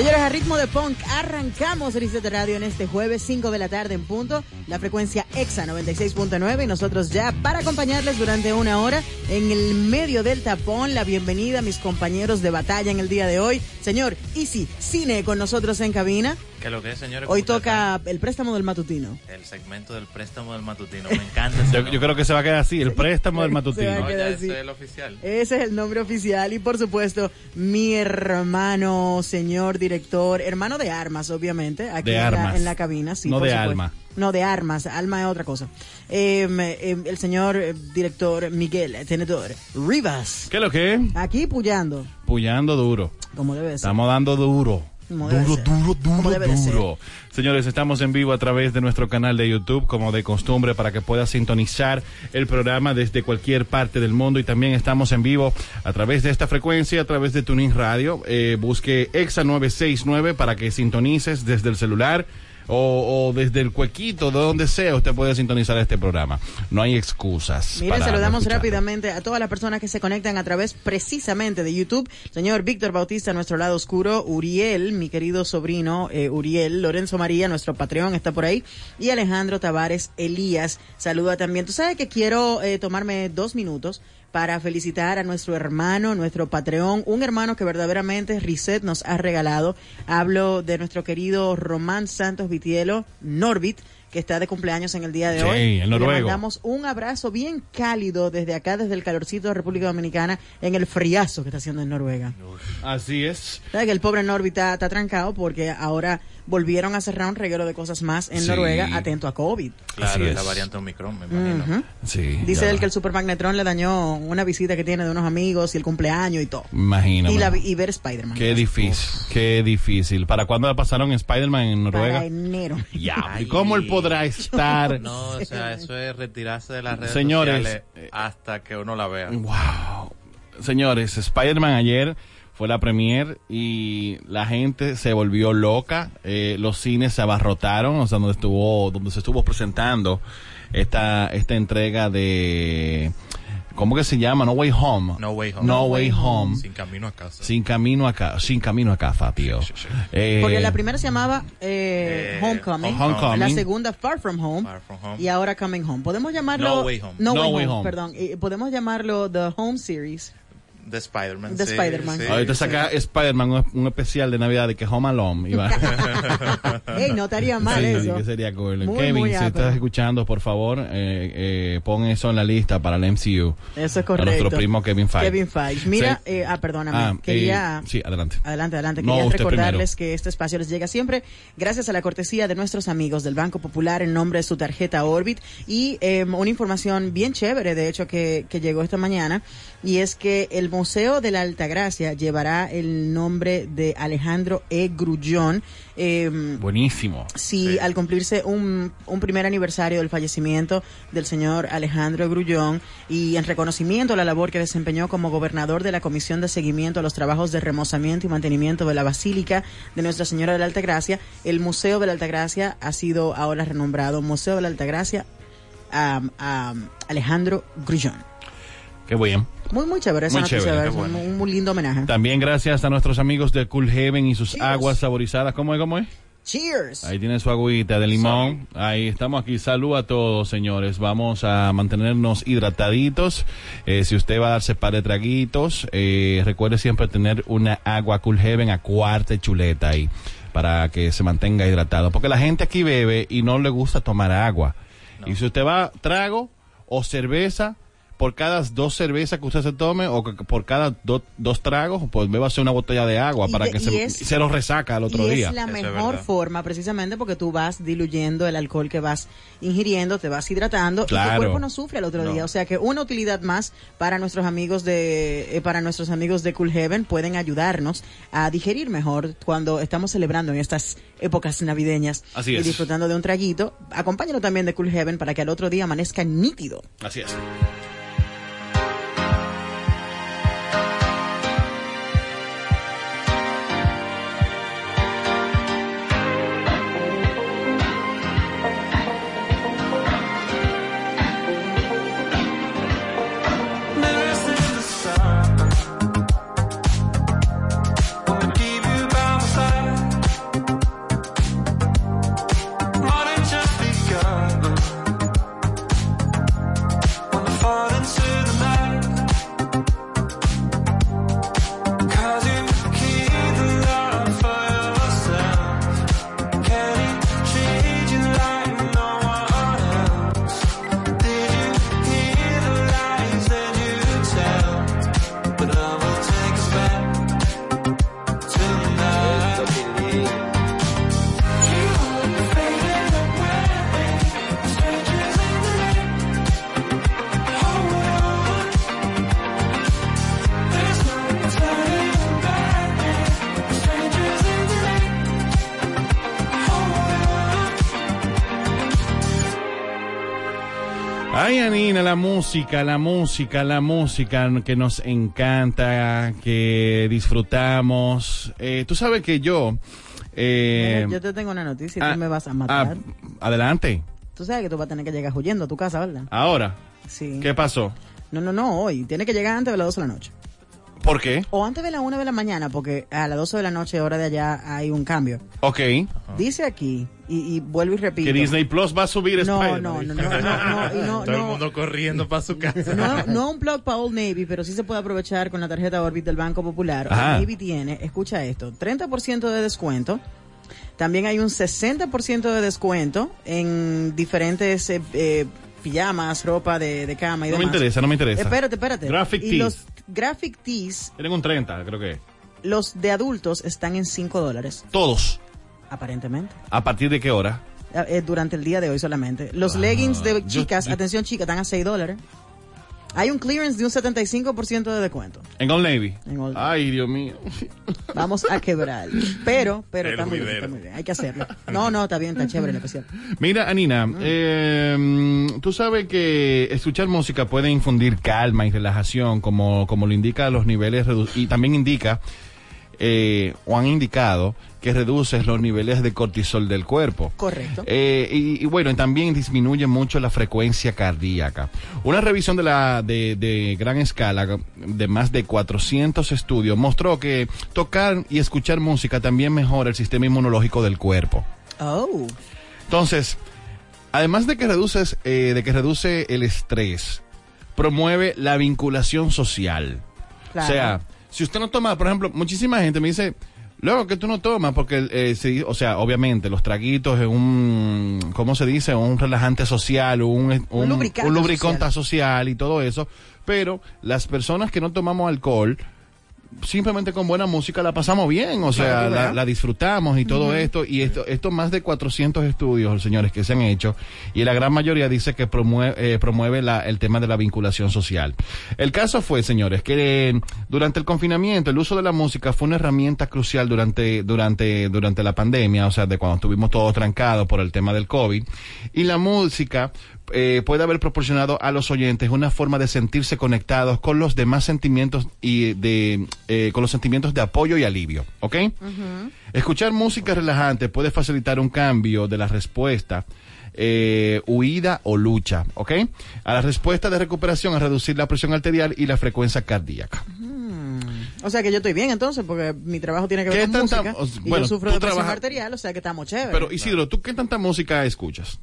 señor. A ritmo de punk, arrancamos Reset Radio en este jueves 5 de la tarde en punto, la frecuencia EXA 96.9 y nosotros ya para acompañarles durante una hora en el medio del tapón, la bienvenida a mis compañeros de batalla en el día de hoy. Señor Easy Cine con nosotros en cabina. ¿Qué lo que es, señores? Hoy toca el préstamo del matutino. El segmento del préstamo del matutino. Me encanta. yo, yo, creo que se va a quedar así, el préstamo del matutino. No, ya ese es el oficial. Ese es el nombre oficial. Y por supuesto, mi hermano, señor director, hermano de armas, obviamente, aquí de en, armas. La, en, La, cabina. Sí, no por de supuesto. alma. No, de armas. Alma es otra cosa. Eh, eh, el señor eh, director Miguel Tenedor Rivas. ¿Qué es lo que? Aquí puyando. Puyando duro. Como debe ser. Estamos dando duro. Duro, duro, duro, duro. Señores, estamos en vivo a través de nuestro canal de YouTube, como de costumbre, para que puedas sintonizar el programa desde cualquier parte del mundo. Y también estamos en vivo a través de esta frecuencia, a través de Tuning Radio. Eh, busque EXA 969 para que sintonices desde el celular. O, o, desde el cuequito, de donde sea, usted puede sintonizar este programa. No hay excusas. Mire, saludamos rápidamente a todas las personas que se conectan a través precisamente de YouTube. Señor Víctor Bautista, nuestro lado oscuro, Uriel, mi querido sobrino eh, Uriel, Lorenzo María, nuestro Patreon está por ahí, y Alejandro Tavares Elías, saluda también. Tú sabes que quiero eh, tomarme dos minutos para felicitar a nuestro hermano, nuestro Patreon, un hermano que verdaderamente Reset nos ha regalado. Hablo de nuestro querido Román Santos Vitielo, Norbit, que está de cumpleaños en el día de sí, hoy. El noruego. Le mandamos un abrazo bien cálido desde acá, desde el calorcito de República Dominicana, en el friazo que está haciendo en Noruega. Así es. ¿Sabes que el pobre Norbit está, está, trancado porque ahora volvieron a cerrar un reguero de cosas más en sí. Noruega, atento a COVID. Claro, es la variante Omicron, me imagino. Uh -huh. sí, Dice él que el supermagnetron le dañó una visita que tiene de unos amigos y el cumpleaños y todo. Imagínate. Y, la, y ver Spider-Man. Qué difícil, qué difícil. ¿Para cuándo pasaron Spider-Man en Noruega? Para enero. Ya, ¿y cómo él podrá estar? No, o sea, eso es retirarse de las redes Señores, sociales hasta que uno la vea. Wow. Señores, Spider-Man ayer fue la premier y la gente se volvió loca, eh, los cines se abarrotaron, o sea, donde estuvo, donde se estuvo presentando esta, esta entrega de, ¿cómo que se llama? No Way Home. No Way Home. No, no way, way home. Sin camino a casa. Sin camino a casa, sin camino a casa, tío. Sí, sí, sí. Eh, Porque la primera se llamaba eh, Homecoming, Homecoming, la segunda Far From Home, Far From Home. y ahora Coming Home. Podemos llamarlo No Way Home. No, no way, way home, home. perdón. podemos llamarlo The Home Series. De Spider-Man. De sí, Spider-Man. Sí, Ahorita sí. saca Spider-Man un, un, especial de Navidad de que Home Alone. Iba. Ey, no estaría mal sí, eso. que sería cool. Muy, Kevin, muy si apto. estás escuchando, por favor, eh, eh, pon eso en la lista para el MCU. Eso es A correcto. nuestro primo Kevin Feige. Kevin Feige. Mira, Sí. eh, ah, perdóname. Ah, Quería... eh, sí, adelante. Adelante, adelante. No, Quería recordarles primero. que este espacio les llega siempre gracias a la cortesía de nuestros amigos del Banco Popular en nombre de su tarjeta Orbit y eh, una información bien chévere, de hecho, que, que llegó esta mañana, y es que el Museo de la Altagracia llevará el nombre de Alejandro E. Grullón. Eh, Buenísimo. Sí, Sí. al cumplirse un, un primer aniversario del fallecimiento del señor Alejandro Grullón y en reconocimiento a la labor que desempeñó como gobernador de la Comisión de Seguimiento a los Trabajos de Remozamiento y Mantenimiento de la Basílica de Nuestra Señora de la Altagracia, el Museo de la Altagracia ha sido ahora renombrado Museo de la Altagracia um, um, Alejandro Grullón. Qué bien. Muy, muy chévere esa Muy noticia, un, un muy lindo homenaje. También gracias a nuestros amigos de Cool Heaven y sus Cheers. aguas saborizadas. ¿Cómo es? ¿Cómo es? Cheers. Ahí tiene su agüita de limón. Ahí estamos aquí. Salud a todos, señores. Vamos a mantenernos hidrataditos. Eh, si usted va a darse par de traguitos, eh, recuerde siempre tener una agua Cool Heaven a cuarta chuleta ahí para que se mantenga hidratado. Porque la gente aquí bebe y no le gusta tomar agua. Y si usted va trago o cerveza, por cada dos cervezas que usted se tome o que- por cada do- dos tragos, pues bébase una botella de agua Y para de- que se, es- se lo resaca al otro y día. es la Eso mejor forma precisamente porque tú vas diluyendo el alcohol que vas ingiriendo, te vas hidratando y tu cuerpo no sufre al otro No. día. O sea que una utilidad más para nuestros amigos de eh, para nuestros amigos de Cool Heaven pueden ayudarnos a digerir mejor cuando estamos celebrando en estas épocas navideñas Así y disfrutando de un traguito. Acompáñalo también de Cool Heaven para que al otro día amanezca nítido. Así es. Música, la música, la música que nos encanta, que disfrutamos. Eh, tú sabes que yo... eh, Mira, yo te tengo una noticia y ah, tú me vas a ah, matar. adelante. Tú sabes que tú vas a tener que llegar huyendo a tu casa, ¿verdad? Ahora, Sí. ¿qué pasó? No, no, no, hoy. Tiene que llegar antes de las 12 de la noche. ¿Por qué? O antes de las 1 de la mañana, porque a las 12 de la noche, hora de allá, hay un cambio. Ok. Dice aquí, y, y vuelvo y repito. Que Disney Plus va a subir no, Spider-Man. no, no, no, no, no, y no, Todo el mundo corriendo para su casa. no, no un plug para Old Navy, pero sí se puede aprovechar con la tarjeta Orbit del Banco Popular. Ajá. Old Navy tiene, escucha esto, 30% de descuento. También hay un 60% de descuento en diferentes eh, eh, pijamas, ropa de, de cama y No me demás. interesa, no me interesa. Espérate, espérate. Graphic y tees. los graphic tees, Tienen un 30, creo que. los de adultos están en 5 dólares, Todos. aparentemente. ¿A partir de qué hora? Eh, durante el día de hoy solamente. Los Ah, leggings de yo- chicas, yo- atención chicas, están a 6 dólares. Hay un clearance de un 75% de descuento. En Old Navy. En Old Navy. Ay, Dios mío. Vamos a quebrar. Pero, pero está muy bien, está muy bien. Hay que hacerlo. No, no, está bien, está chévere el especial. Mira, Anina, eh, tú sabes que escuchar música puede infundir calma y relajación, como, como lo indica los niveles y también indica eh, o han indicado que reduce los niveles de cortisol del cuerpo. Correcto. Eh, y, y bueno, también disminuye mucho la frecuencia cardíaca. Una revisión de la de, de gran escala de más de 400 estudios mostró que tocar y escuchar música también mejora el sistema inmunológico del cuerpo. Oh. Entonces, además de que reduces, eh, de que reduce el estrés, promueve la vinculación social. Claro. O sea, si usted no toma, por ejemplo, muchísima gente me dice, luego que tú no tomas, porque, eh, sí, o sea, obviamente los traguitos es un, ¿cómo se dice? Un relajante social, un, un, lubricante un lubricante social y todo eso, pero las personas que no tomamos alcohol, simplemente con buena música la pasamos bien, o sea, Claro la disfrutamos y todo esto, y esto, esto más de 400 estudios, señores, que se han hecho, y la gran mayoría dice que promueve, eh, promueve la- el tema de la vinculación social. El caso fue, señores, que eh, durante el confinamiento el uso de la música fue una herramienta crucial durante, durante, durante la pandemia, o sea, de cuando estuvimos todos trancados por el tema del COVID, y la música eh, puede haber proporcionado a los oyentes una forma de sentirse conectados con los demás sentimientos y de eh, con los sentimientos de apoyo y alivio, ¿ok? Escuchar música relajante puede facilitar un cambio de la respuesta eh, huida o lucha, ¿ok? A la respuesta de recuperación a reducir la presión arterial y la frecuencia cardíaca. O sea que yo estoy bien entonces, porque mi trabajo tiene que ¿Qué ver con tanta- música. o- y bueno, yo sufro de presión arterial, o sea que estamos chéveres. Pero Isidro, ¿tú qué tanta música escuchas?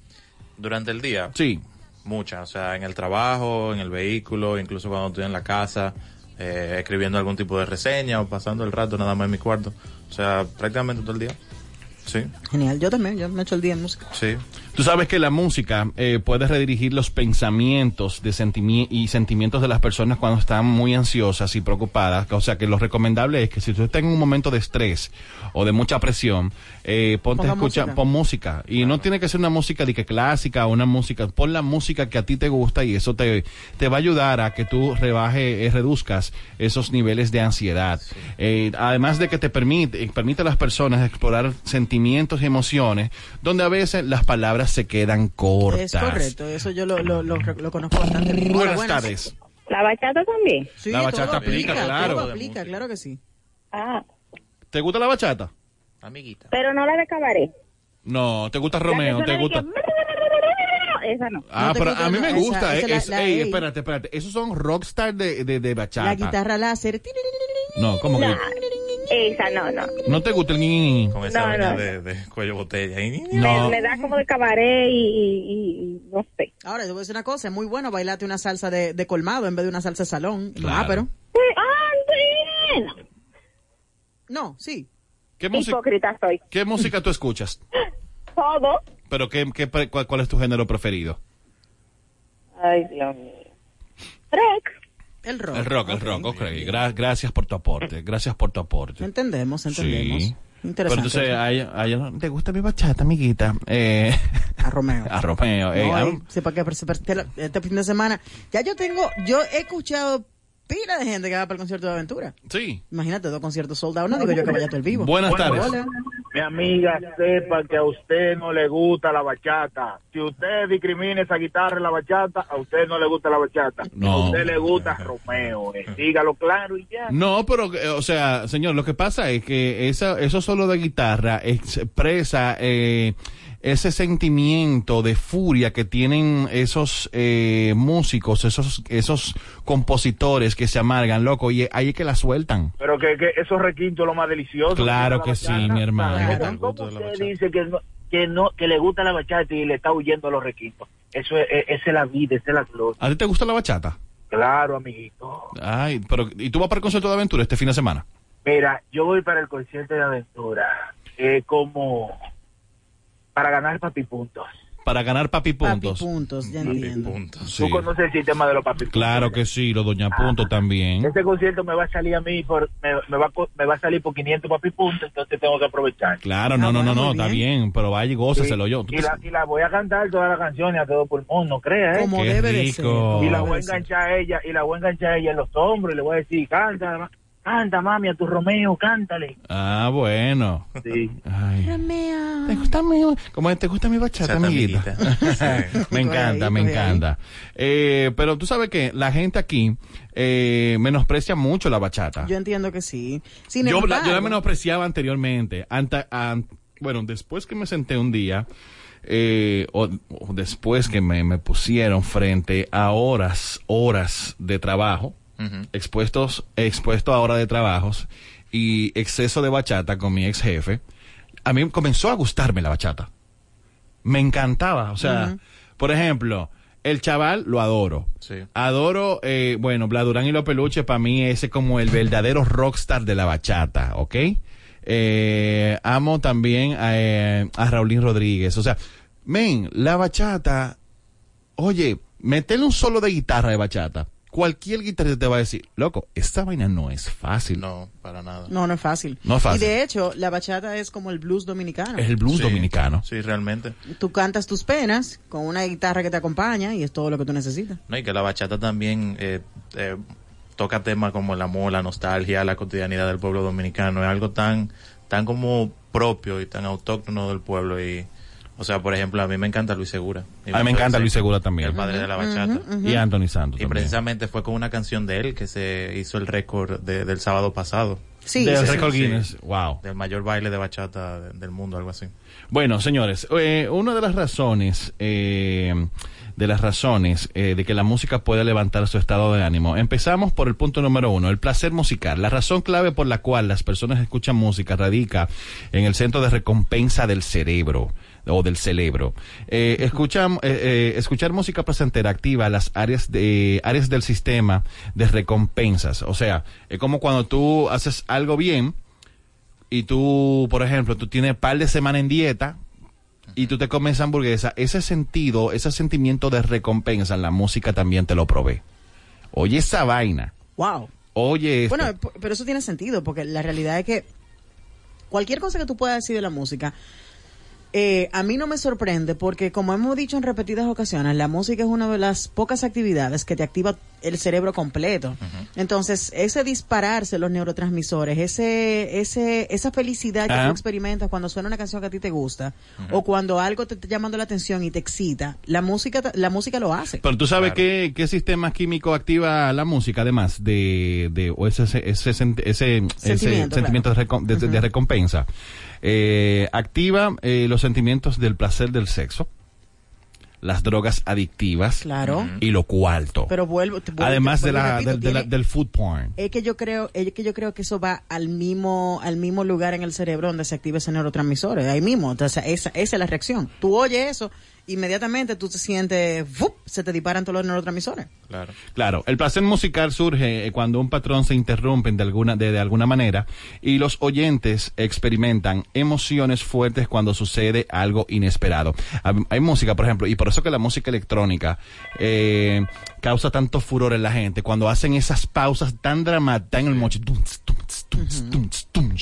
Durante el día, Sí. mucha. O sea, en el trabajo, en el vehículo, incluso cuando estoy en la casa, eh, escribiendo algún tipo de reseña o pasando el rato nada más en mi cuarto. O sea, prácticamente todo el día. Sí, Genial, yo también, yo me echo el día en música. sí. Tú sabes que la música eh, puede redirigir los pensamientos de sentimi- y sentimientos de las personas cuando están muy ansiosas y preocupadas. O sea que lo recomendable es que si tú estás en un momento de estrés o de mucha presión, eh, ponte Ponga a escuchar, música. pon música. Y no tiene que ser una música de que clásica o una música, pon la música que a ti te gusta y eso te, te va a ayudar a que tú rebaje, eh, reduzcas esos niveles de ansiedad. Eh, además de que te permite, permite a las personas explorar sentimientos y emociones donde a veces las palabras se quedan cortas. Es correcto, eso yo lo, lo, lo, lo conozco bastante bien. Buenas bueno, tardes. La bachata también. Sí, La bachata todo aplica, claro. todo aplica, claro que sí. Ah, ¿Te gusta la bachata? Amiguita. pero no la de cabaret. No, ¿te gusta Romeo? ¿Te gusta? que- Esa no. Ah, No pero gusta, a mí no, me esa- gusta. esa eh, la- es- la- ey, ey. espérate, espérate. Esos son rockstar de, de, de bachata. La guitarra láser. No, ¿cómo No, que? Esa no, no. ¿No te gusta el ñi? Con esa No, vaina no. de, de cuello botella. Y- No. Me, me da como de cabaret y, y- no sé. Ahora, te voy a decir una cosa, es muy bueno bailarte una salsa de, de colmado en vez de una salsa de salón. Claro. Ah, pero... ¡Ah, sí! No, sí. ¿Qué música, Hipócrita soy. ¿Qué música tú escuchas? Todo. ¿Pero qué, qué, pre- cuál, cuál es tu género preferido? Ay, Dios mío. Rec. El rock. El rock, el Ok. rock, ok. Gra- gracias por tu aporte, gracias por tu aporte. Entendemos, entendemos. Sí. Pero Interesante. entonces, a ella, a ella no- ¿te gusta mi bachata, amiguita? Eh, a Romeo. a Romeo. eh, No, a- eh, sí, porque se- se- este fin de semana, ya yo tengo, yo he escuchado pila de gente que va para el concierto de aventura. sí. Imagínate, dos conciertos soldados, no digo yo que vaya todo el vivo. Buenas tardes. Hola. Mi amiga, sepa que a usted no le gusta la bachata. Si usted discrimina esa guitarra en la bachata, a usted no le gusta la bachata. No. A usted le gusta Romeo. eh. Dígalo claro y ya. No, pero, eh, o sea, señor, lo que pasa es que esa, eso solo de guitarra expresa eh, ese sentimiento de furia que tienen esos eh, músicos, esos, esos compositores que se amargan, loco, y ahí es que la sueltan. Pero que, que esos requintos lo más delicioso. Claro la que sí, mi hermano. ¿Cómo usted dice que no, que no que le gusta la bachata y le está huyendo a los requintos? Eso es, es- esa es la vida, esa es la gloria. ¿A ti te gusta la bachata? Claro, amiguito. Ay, pero, ¿y tú vas para el concierto de aventura este fin de semana? Mira, yo voy para el concierto de aventura eh, como para ganar papi puntos. Para ganar papi Papi puntos. puntos, ya Papi, entiendo. punto. Sí. Tú conoces el sistema de los papi puntos. Claro que sí, los doña punto también. Este concierto me va a salir a mí por me, me va me va a salir por 500 papi puntos, entonces tengo que aprovechar. Claro, no, Ah, no, no, bueno, no, muy está bien. bien, pero vaya y gózaselo yo. Y la, y la voy a cantar todas las canciones a todo pulmón, no creas, ¿eh? Como Qué debe de rico. ser. como Y la voy a de ser. enganchar a ella, y la voy a enganchar a ella en los hombros, y le voy a decir, canta, canta mami a tu Romeo, cántale. Ah, bueno. Sí. Ay. Romeo. ¿Te gusta mi, como te gusta mi bachata, Chata, amiguita? amiguita. Sí. me encanta, me encanta. Eh, pero tú sabes que la gente aquí eh, menosprecia mucho la bachata. Yo entiendo que sí. Sin yo, la, embargo, yo la menospreciaba anteriormente. Anta- an- bueno, después que me senté un día, eh, o, o después que me, me pusieron frente a horas, horas de trabajo, Expuestos, expuesto a horas de trabajos y exceso de bachata con mi ex jefe, a mí comenzó a gustarme la bachata. Me encantaba. O sea, por ejemplo, el chaval lo adoro. Sí. Adoro, eh, bueno, Bladurán y los peluches para mí ese es como el verdadero rockstar de la bachata, ¿ok? Eh, amo también a, eh, a Raulín Rodríguez. O sea, men, la bachata, oye, metele un solo de guitarra de bachata. Cualquier guitarrista te va a decir, loco, esta vaina no es fácil. No, para nada. No, no es fácil. No es fácil. Y de hecho, la bachata es como el blues dominicano. Es el blues Sí, dominicano. Sí, realmente. Tú cantas tus penas con una guitarra que te acompaña y es todo lo que tú necesitas. No, y que la bachata también eh, eh, toca temas como el amor, la nostalgia, la cotidianidad del pueblo dominicano. Es algo tan, tan como propio y tan autóctono del pueblo. Y, o sea, por ejemplo, a mí me encanta Luis Segura. Y A mí me encanta Luis Segura también. El padre de la bachata. Y Anthony Santos Y también. precisamente fue con una canción de él que se hizo el récord de- del sábado pasado. Sí, Del sí, récord sí. Guinness. Wow. Del mayor baile de bachata de- del mundo, algo así. Bueno, señores, eh, una de las razones, eh, de las razones eh, de que la música puede levantar su estado de ánimo. Empezamos por el punto número uno, el placer musical. La razón clave por la cual las personas escuchan música radica en el centro de recompensa del cerebro o del cerebro. Eh, eh, eh, escuchar música placentera activa las áreas de áreas del sistema de recompensas. O sea, es como cuando tú haces algo bien, y tú, por ejemplo, tú tienes par de semanas en dieta y tú te comes hamburguesa, ese sentido, ese sentimiento de recompensa en la música también te lo provee. Oye esa vaina. Wow. Oye esto. Bueno, pero eso tiene sentido, porque la realidad es que cualquier cosa que tú puedas decir de la música, eh, a mí no me sorprende, porque como hemos dicho en repetidas ocasiones, la música es una de las pocas actividades que te activa el cerebro completo. Entonces, ese dispararse los neurotransmisores, ese, ese, esa felicidad que tú experimentas cuando suena una canción que a ti te gusta, o cuando algo te está llamando la atención y te excita, la música, la música lo hace. Pero tú sabes Claro. qué, qué sistema químico activa la música, además de, de o ese, ese, ese, ese- ese Sentimiento, sentimiento de, recom- de- de recompensa. Eh, activa eh, los sentimientos del placer del sexo, las drogas adictivas Claro. y lo cuarto. Pero vuelvo, además de vuelvo la, repito, del- de la- tiene- del food porn. es que yo creo es que yo creo que eso va al mismo al mismo lugar en el cerebro donde se activa ese neurotransmisor ahí mismo entonces esa, esa es la reacción tú oyes eso inmediatamente tú te sientes se te disparan todos los neurotransmisores Claro. Claro, el placer musical surge eh, cuando un patrón se interrumpe de alguna, de, de alguna manera y los oyentes experimentan emociones fuertes cuando sucede algo inesperado. Hab- Hay música, por ejemplo, y por eso que la música electrónica eh, causa tanto furor en la gente cuando hacen esas pausas tan dramáticas en el moche. No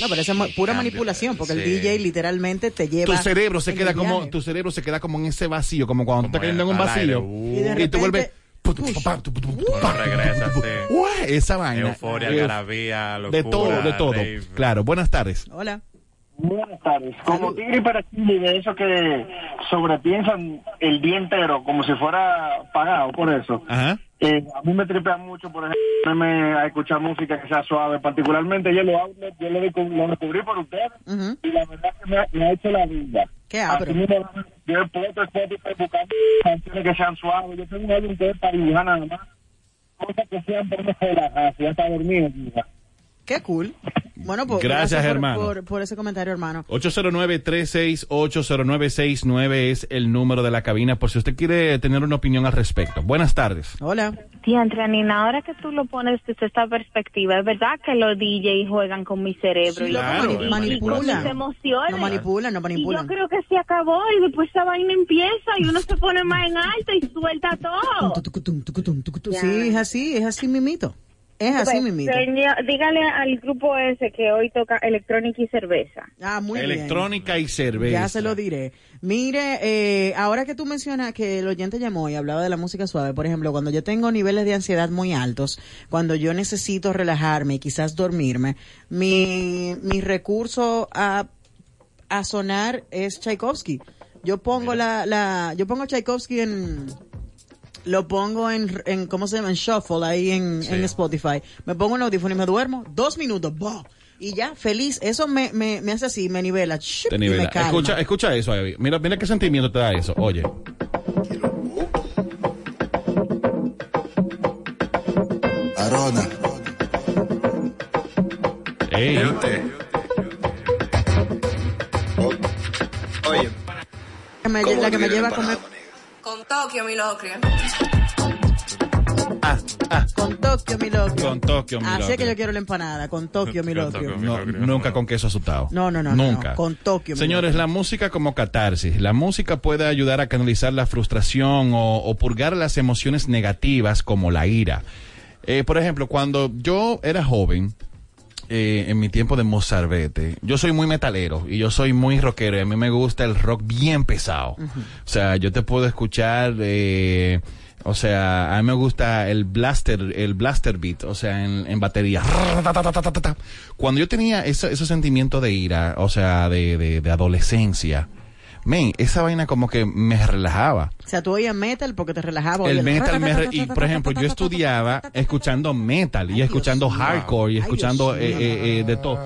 pero eso es pura manipulación porque el. DJ literalmente te tu lleva cerebro se queda como viaje. tu cerebro se queda como en ese vacío como cuando tú Como estás cayendo en un vacío uh. Y de y tú repente, vuelves regresa, esa vaina Euforia, algarabía, locura. de todo, de todo. rave. Claro, buenas tardes. hola Buenas tardes. Como tigre para Chile, de eso que sobrepiensan el día entero como si fuera pagado por eso. Ajá. Eh, a mí me tripea mucho, por ejemplo, a escuchar música que sea suave. Particularmente yo lo, outlet, yo lo, lo descubrí por ustedes y la verdad que me, ha- me ha hecho la vida. Qué. Así mismo, yo he puesto Spotify buscando canciones que sean suaves. Yo tengo un álbum que es para dibujar nada más. Cosas que sean por relajarse, ya está dormido. quizá. Qué cool. Bueno, pues Gracias, por- hermano. Por, por ese comentario, hermano. 809-368-0969 es el número de la cabina por si usted quiere tener una opinión al respecto. Buenas tardes. Hola. Diantre, Anina, ahora que tú lo pones desde esta perspectiva, es verdad que los DJ juegan con mi cerebro Sí, y, Claro, mani- es manipula. con mis emociones. No manipulan, no y manipulan. yo creo que se acabó y después esa vaina empieza y uno se pone más en alto y suelta todo. Sí, es así, es así mimito. Es así Pues, mimito. señor, dígale al grupo ese que hoy toca electrónica y cerveza. Ah, muy bien. Electrónica y cerveza. Ya se lo diré. Mire, eh, ahora que tú mencionas que el oyente llamó y hablaba de la música suave, por ejemplo, cuando yo tengo niveles de ansiedad muy altos, cuando yo necesito relajarme y quizás dormirme, mi, mi recurso a, a sonar es Tchaikovsky. Yo pongo la, la, yo pongo Tchaikovsky en, lo pongo en, en ¿cómo se llama? En shuffle ahí en, Sí. en Spotify. Me pongo un audífono y me duermo. Dos minutos. ¡bah! Y ya, feliz. Eso me, me, me hace así, me nivela. ¡chup! Te y me nivela. calma. Escucha, escucha eso, Abby. Mira, mira qué sentimiento te da eso. Oye. Arona. Ey, Oye, Que me- la que me lleva a comer Con Tokio, mi locria. con Tokio, mi locrio. Con Tokio, mi Así es locrio. que yo quiero la empanada, con Tokio, mi Con locrio. Tokio, mi no, locrio. nunca con queso asustado. No, no, no, no, Nunca. no. Con Tokio, mi Señores, locrio. la música como catarsis. La música puede ayudar a canalizar la frustración o, o purgar las emociones negativas como la ira. Eh, por ejemplo, cuando yo era joven, eh, en mi tiempo de mozarbete, yo soy muy metalero y yo soy muy rockero y a mí me gusta el rock bien pesado. O sea, yo te puedo escuchar, eh, o sea, a mí me gusta el blaster, el blaster beat, o sea, en, en batería. Cuando yo tenía ese, ese sentimiento de ira, o sea, de, de, de adolescencia, men, esa vaina como que me relajaba. O sea, tú oías metal porque te relajaba. El metal me re- y por ejemplo yo estudiaba escuchando metal y escuchando hardcore y escuchando eh, eh, eh, de todo.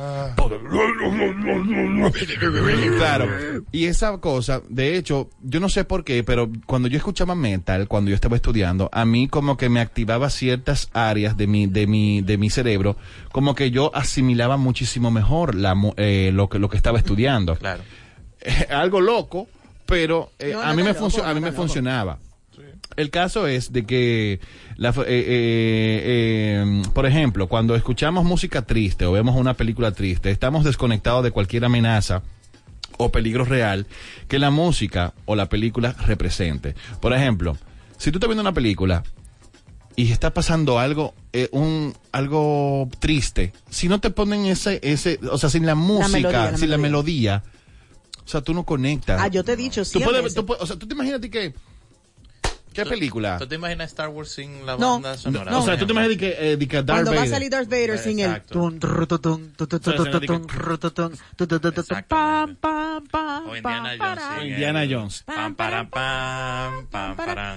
Claro. Y esa cosa, de hecho, yo no sé por qué, pero cuando yo escuchaba metal, cuando yo estaba estudiando, a mí como que me activaba ciertas áreas de mi de mi de mi cerebro, como que yo asimilaba muchísimo mejor la mu- eh, lo que lo que estaba estudiando. Claro. algo loco, pero eh, No, a no mí me loco, a no mí me funcionaba. El caso es de que, la, eh, eh, eh, por ejemplo, cuando escuchamos música triste o vemos una película triste, estamos desconectados de cualquier amenaza o peligro real que la música o la película represente. Por ejemplo, si tú estás viendo una película y está pasando algo, eh, un algo triste, si no te ponen ese, ese, o sea, sin la música, melodía, la sin la melodía. O sea, tú no conectas. Ah, yo te he dicho Tú cien puedes, tú puedes- o sea, tú te imaginas que ¿Qué película? ¿Tú te imaginas Star Wars sin la No, banda sonora? o sea, tú te imaginas que, eh, de que Darth Cuando va a salir Darth Vader sin el O Indiana Jones. Indiana Jones.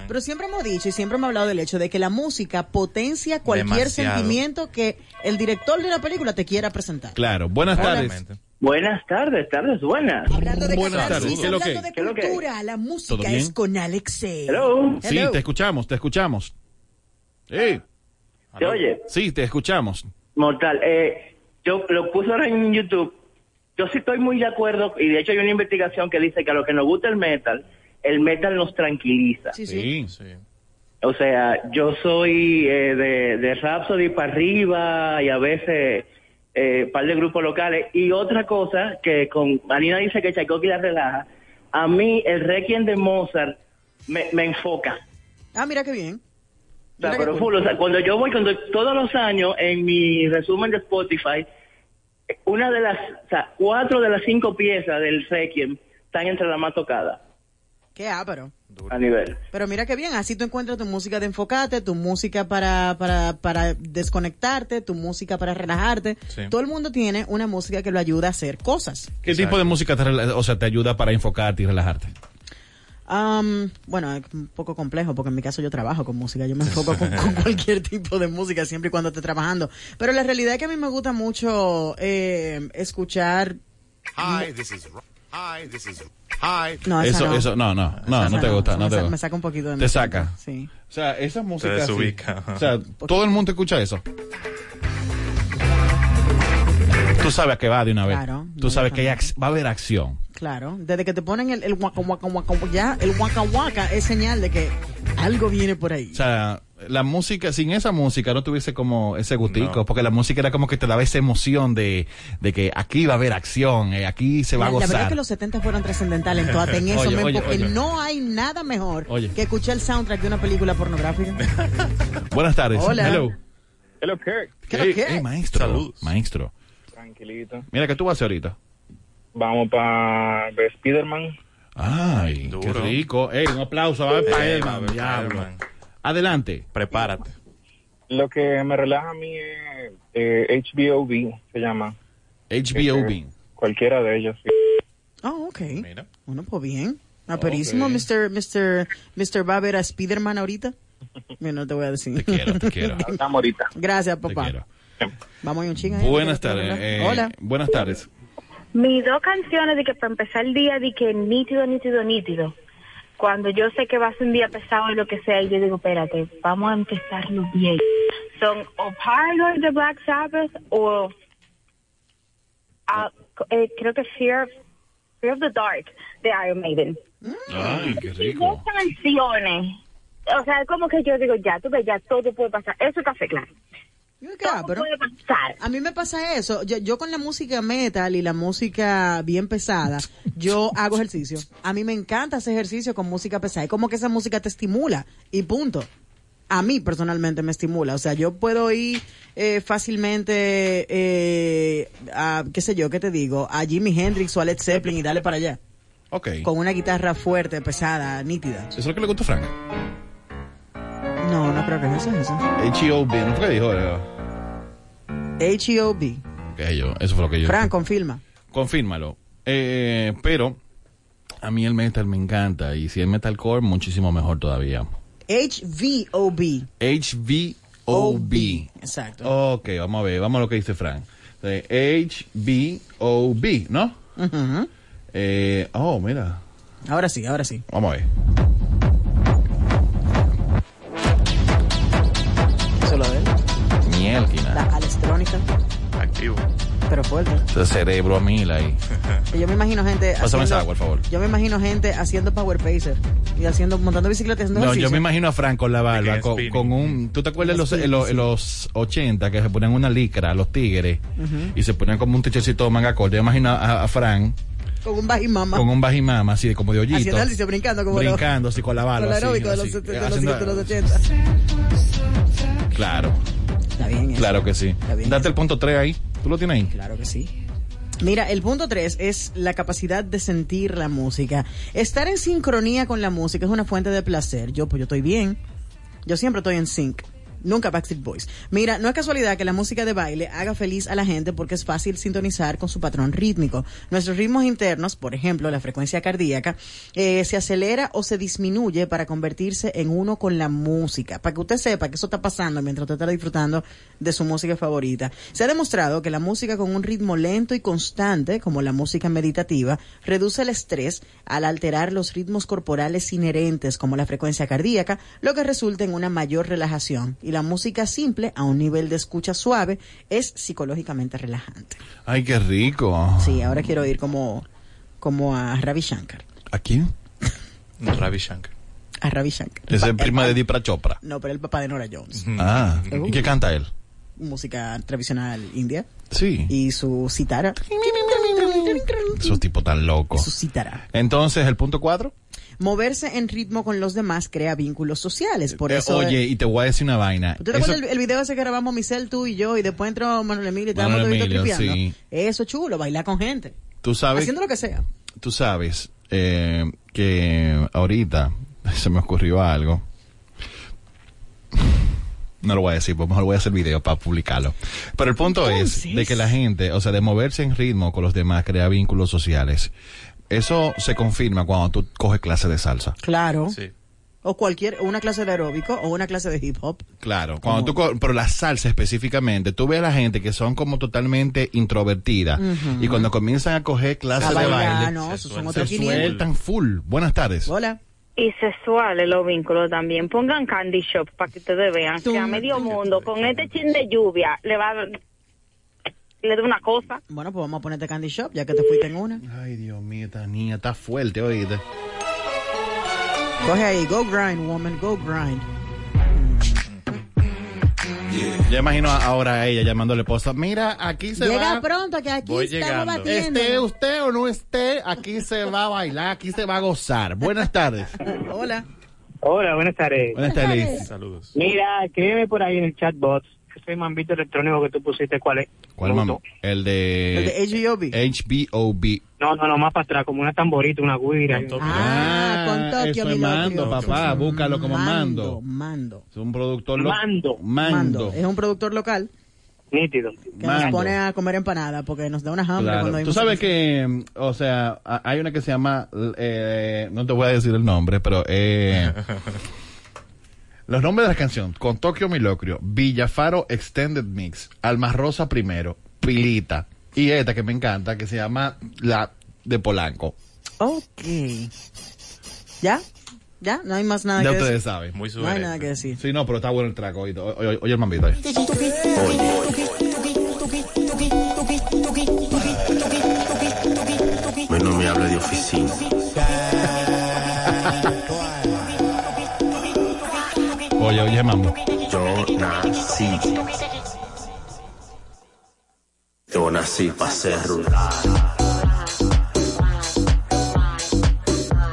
Pero siempre hemos dicho y siempre hemos hablado del hecho de que la música potencia cualquier Demasiado. sentimiento que el director de la película te quiera presentar. Claro, buenas tardes. Buenas tardes, tardes buenas. Hablando de Buenas tardes. ¿Qué es lo hablando que- de qué es lo que- cultura, la ¿Todo música es con Alexei. Hello, Sí, te escuchamos, te escuchamos. Sí, ¿se oye? sí, te escuchamos. Mortal, eh, yo lo puse ahora en YouTube. Yo sí estoy muy de acuerdo, y de hecho hay una investigación que dice que a los que nos gusta el metal, el metal nos tranquiliza. Sí, sí. Sí. Sí. O sea, yo soy eh, de, de Rhapsody para arriba y a veces eh, par de grupos locales. Y otra cosa que con Marina dice que Tchaikovsky la relaja, a mí el Requiem de Mozart me, me enfoca. Ah, mira qué bien. O sea, Mira qué pero cool. full, o sea, cuando yo voy, cuando todos los años en mi resumen de Spotify, una de las, o sea, cuatro de las cinco piezas del Requiem están entre las más tocadas. Qué ápero. a nivel. Pero mira qué bien, así tú encuentras tu música de enfocarte, tu música para, para, para desconectarte, tu música para relajarte. Sí. Todo el mundo tiene una música que lo ayuda a hacer cosas. ¿Qué tipo de música te, o sea, te ayuda para enfocarte y relajarte? Am, bueno, es un poco complejo porque en mi caso yo trabajo con música, yo me enfoco con, con cualquier tipo de música siempre y cuando esté trabajando. Pero la realidad es que a mí me gusta mucho eh, escuchar... Hi, this is. Hi, this is. Hi. No, esa eso, no. eso, no, no, no, Esa no te gusta, no me te gusta. Me saca un poquito de Te mi saca. Sí. O sea, esa música. así- desubica. O sea, todo el mundo escucha eso. Tú sabes a qué va de una vez. Claro, Tú sabes que hay va a haber acción. Claro, desde que te ponen el, el waka waka waka, ya el waka waka es señal de que algo viene por ahí. O sea, la música, sin esa música no tuviese como ese gustico, porque la música era como que te daba esa emoción de, de que aquí va a haber acción, eh, aquí se va la, a la verdad es gozar. que los 70 fueron trascendentales en todo, en eso, Oye, men, oye, porque oye. no hay nada mejor Oye. que escuchar el soundtrack de una película pornográfica. Buenas tardes. Hola. Hello. Hello, Kirk. ¿Qué Hey, lo que? hey, maestro. Saludos. Maestro. Tranquilito. Mira, ¿qué tú vas a hacer ahorita? Vamos para Spider-Man. Ay, qué Duro. rico. Ey, un aplauso, va a ver para pa' diablo. Adelante. Prepárate. Lo que me relaja a mí es eh, HBOV, se llama. HBOB. Eh, cualquiera de ellos. sí. Oh, ok. Mira. Bueno, pues bien. Aperísimo, Mr. Mr. Mr. va a ver a Spider-Man ahorita. Mira, no te voy a decir. Te quiero, te quiero. Estamos ahorita. Gracias, Te papá. quiero. Vamos a un chinga. Buenas tardes. eh, Hola. Buenas tardes. Mis dos canciones de que para empezar el día de que nítido, nítido, nítido. Cuando yo sé que va a ser un día pesado y lo que sea, y yo digo, espérate, vamos a empezarlo bien. Son o Paranoid de Black Sabbath o ah, eh, creo que Fear, Fear of the Dark de Iron Maiden. Ay, qué Dos rico. canciones. O sea, como que yo digo, ya, tú ves, ya todo puede pasar. Eso está fe claro. Puede pasar. A mí me pasa eso. Yo, yo con la música metal y la música bien pesada, yo hago ejercicio. A mí me encanta hacer ejercicio con música pesada. Es como que esa música te estimula y punto. A mí personalmente me estimula. O sea, yo puedo ir eh, fácilmente eh, a, qué sé yo, qué te digo, a Jimi Hendrix o a Led Zeppelin y darle para allá. Ok. Con una guitarra fuerte, pesada, nítida. ¿Eso es lo que le gusta a Frank? No, no creo que eso es eso. H.O.B. ¿No fue que dijo? H.E.O.B. Yo, eso fue lo que yo Fran, confirma. Confírmalo. Eh, pero a mí el metal me encanta y si es metalcore, muchísimo mejor todavía. H.V.O.B. H-V-O-B. Exacto. Ok, vamos a ver, vamos a lo que dice Frank. H-V-O-B, ¿no? Ujú. Eh, oh, mira, Ahora sí, ahora sí. vamos a ver. Eso lo de él. La electrónica, Activo. pero fuerte. Ese cerebro a mil ahí. Y Yo me imagino gente Pásame esa haciendo, agua, por favor. yo me imagino gente haciendo power pacer y haciendo montando bicicleta y haciendo No, ejercicio. yo me imagino a Frank con la barba, con, con un... ¿Tú te acuerdas de los, en los, en los 80 que se ponían una licra, los tigres, y se ponían como un techecito de manga corta? Yo imagino a, a Frank con un bajimama con un bajimama así, como de hoyito. haciendo ejercicio brincando como brincando así con la barba. con los, haciendo- de los 80. Claro, Está bien eso. claro que sí. Está bien Date eso. el punto 3 ahí. ¿Tú lo tienes ahí? Claro que sí. Mira, el punto tres es la capacidad de sentir la música. Estar en sincronía con la música es una fuente de placer. Yo, pues yo estoy bien. Yo siempre estoy en sync. Nunca Backstreet Boys. Mira, no es casualidad que la música de baile haga feliz a la gente porque es fácil sintonizar con su patrón rítmico. Nuestros ritmos internos, por ejemplo, la frecuencia cardíaca, eh, se acelera o se disminuye para convertirse en uno con la música. Para que usted sepa que eso está pasando mientras usted está disfrutando de su música favorita. Se ha demostrado que la música con un ritmo lento y constante, como la música meditativa, reduce el estrés al alterar los ritmos corporales inherentes, como la frecuencia cardíaca, lo que resulta en una mayor relajación. La música simple, a un nivel de escucha suave, es psicológicamente relajante. Ay, qué rico. Sí, ahora quiero ir como, como a Ravi Shankar. ¿A quién? Ravi Shankar. A Ravi Shankar. Es el prima de Dipra Chopra. No, pero el papá de Nora Jones. Ah, ¿y qué canta él? Música tradicional india. Sí. Y su citara. Esos tipos tan locos. Su citara. Entonces, el punto 4. Moverse en ritmo con los demás crea vínculos sociales. Por eso. Eh, oye, y te voy a decir una vaina. ¿Tú te Eso- acuerdas el, el video ese que grabamos Michelle, tú y yo, y después entró Manuel Emilio y estábamos tripeando? sí. Eso chulo, bailar con gente. tú sabes, Haciendo lo que sea. tú sabes eh, que ahorita se me ocurrió algo. No lo voy a decir, pues mejor voy a hacer video para publicarlo. Pero el punto es de que la gente, o sea, de moverse en ritmo con los demás, crea vínculos sociales. Eso se confirma cuando tú coges clase de salsa. Claro. O cualquier, una clase de aeróbico o una clase de hip hop. Claro, cuando tú, co- pero la salsa específicamente, tú ves a la gente que son como totalmente introvertidas Ujú. y cuando comienzan a coger clases A de bailar, baile, no, se, son se 500. sueltan full. Buenas tardes. Hola. Y sexuales los vínculos también. Pongan Candy Shop para que ustedes vean que a medio mundo con este chin de lluvia le va a le da una cosa. Bueno, pues vamos a ponerte Candy Shop, ya que te fuiste en una. Ay, Dios mío, esta niña está fuerte, oíste. Coge ahí, go grind, woman, go grind. Ya imagino ahora a ella llamándole esposa. Mira, aquí se Llega va. pronto, que aquí Voy estamos llegando. batiendo. Esté usted o no esté, aquí se va a bailar, aquí se va a gozar. Buenas tardes. Hola. Hola, buenas tardes. Buenas tardes. Saludos. Mira, escríbeme por ahí en el chatbot ese mambito electrónico que tú pusiste, ¿cuál es? ¿Cuál mamá? El de... El de HBOB. HBOB. No, no, no, más para atrás, como una tamborita, una guira. Ah, con Tokio, eso es mando, papá, búscalo como mando. Mando. Es un productor lo- Mando. Mando. Es un productor local Nítido. que nos Mando. pone a comer empanada porque nos da una hambre Claro. cuando hay Tú sabes que, o sea, hay una que se llama, eh, no te voy a decir el nombre, pero eh, los nombres de la canción, con Tokio Milocrio, Villafaro Extended Mix, Alma Rosa primero, Pilita, y esta que me encanta, que se llama La de Polanco. Ok. ¿Ya? ¿Ya? No hay más nada ya que ustedes decir. saben. Muy No hay nada que decir. Sí, no, pero está bueno el trago. Oye, oye, oye el mambito. ahí. No me hable de oficina. Oye, oye, el mambo. Yo nací. Yo nací para ser rural.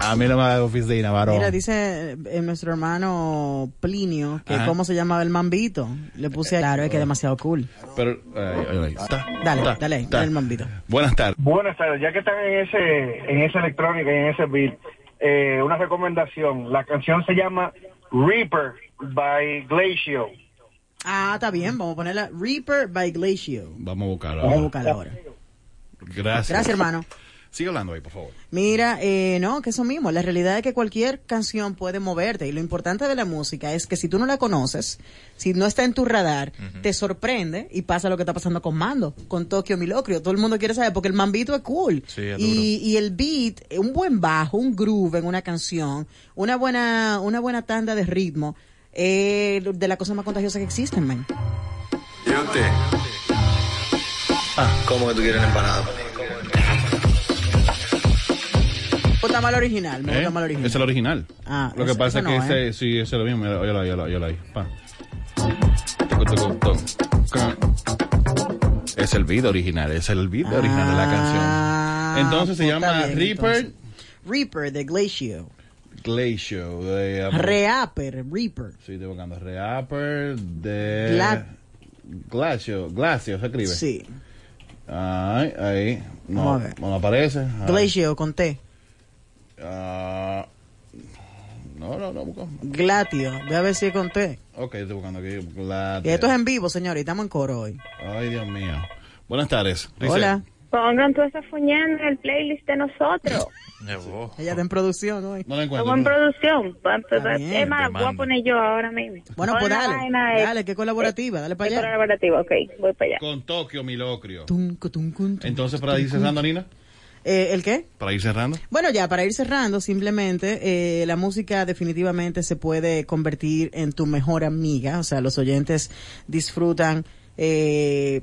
A mí no me da de oficina, varón. Mira, dice eh, nuestro hermano Plinio que Ajá. cómo se llamaba el mambito. Le puse claro, es que es demasiado cool. Pero, ay, ay, ay, está, Dale, está, dale, está. dale el mambito. Buenas tardes. Buenas tardes, ya que están en ese, en esa electrónica y en ese beat, eh, una recomendación. La canción se llama Reaper by Glacio. Ah, está bien, vamos a ponerla Reaper by Glacio. Vamos a buscarlo. Vamos a buscarla ahora. Gracias. Gracias, hermano. Sigue hablando ahí, por favor. Mira, eh, no, que eso mismo. La realidad es que cualquier canción puede moverte y lo importante de la música es que si tú no la conoces, si no está en tu radar, te sorprende y pasa lo que está pasando con Mando, con Tokio Milocrio. Todo el mundo quiere saber porque el mambito es cool. Sí, es y, y el beat, un buen bajo, un groove en una canción, una buena, una buena tanda de ritmo, eh, de la cosa más contagiosa que existen, man. ¿Y usted? Ah, ¿cómo que tú quieres la empanada? Gusta más el original, me ¿Eh? gusta el original. Es el original. Ah, lo que ese- pasa es que no, ese, ¿eh? sí, ese es lo mismo. Pa. Tucu, tucu, tuc. Es el beat original, es el beat original de la Ah, canción. Entonces se pues llama está bien, Reaper entonces. Reaper de Glacio. Glacio. De, um, Reaper, Reaper. Sí, estoy buscando. Reaper de... Gla- Glacio. Glacio se escribe. Sí. Ay, ahí. No, no aparece. Glacio con T. Ah, no, no, no, busco. Glatio. Voy a ver si es con T. Ok, estoy buscando aquí. Glacio. Y esto es en vivo, señores. y Estamos en coro hoy. Ay, Dios mío. Buenas tardes. Dice- Hola. Pongan toda esa fuñana en el playlist de nosotros. Ella está en producción hoy. No la Estamos en producción. Es más, voy a poner yo ahora mismo. Bueno, pues dale. Dale, que colaborativa. Dale para allá. colaborativa, ok, voy para allá. Con Tokio Milocrio. Tunco, tunco, tunco, Entonces, para ir cerrando, Nina. Eh, ¿El qué? Para ir cerrando. Bueno, ya para ir cerrando, simplemente eh, la música definitivamente se puede convertir en tu mejor amiga. O sea, los oyentes disfrutan eh,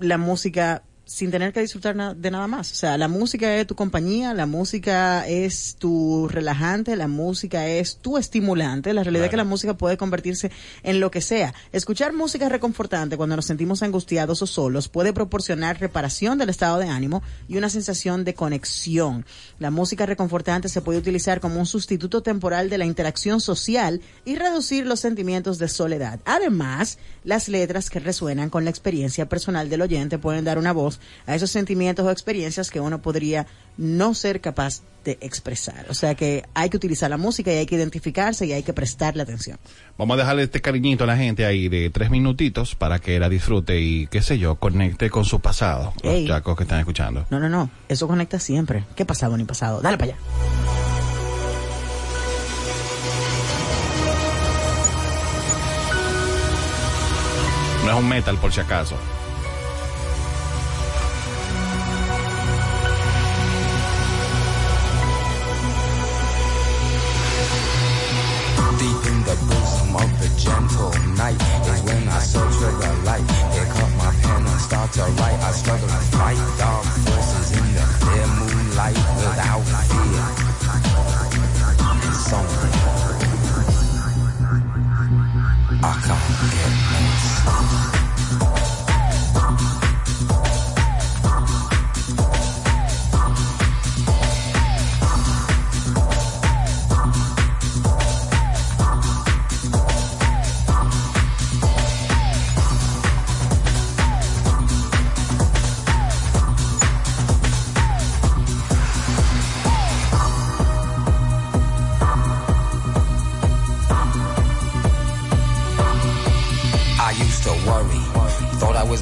la música sin tener que disfrutar na- de nada más. O sea, la música es tu compañía, la música es tu relajante, la música es tu estimulante. La realidad es que la música puede convertirse en lo que sea. Escuchar música reconfortante cuando nos sentimos angustiados o solos puede proporcionar reparación del estado de ánimo y una sensación de conexión. La música reconfortante se puede utilizar como un sustituto temporal de la interacción social y reducir los sentimientos de soledad. Además, las letras que resuenan con la experiencia personal del oyente pueden dar una voz a esos sentimientos o experiencias que uno podría no ser capaz de expresar. O sea que hay que utilizar la música y hay que identificarse y hay que prestarle atención. Vamos a dejarle este cariñito a la gente ahí de tres minutitos para que la disfrute y, qué sé yo, conecte con su pasado. Ey. Los chacos que están escuchando. No, no, no. Eso conecta siempre. ¿Qué pasado ni pasado? Dale para allá. No es un metal por si acaso. trigger light. My pen I start to write. I struggle to fight, dog.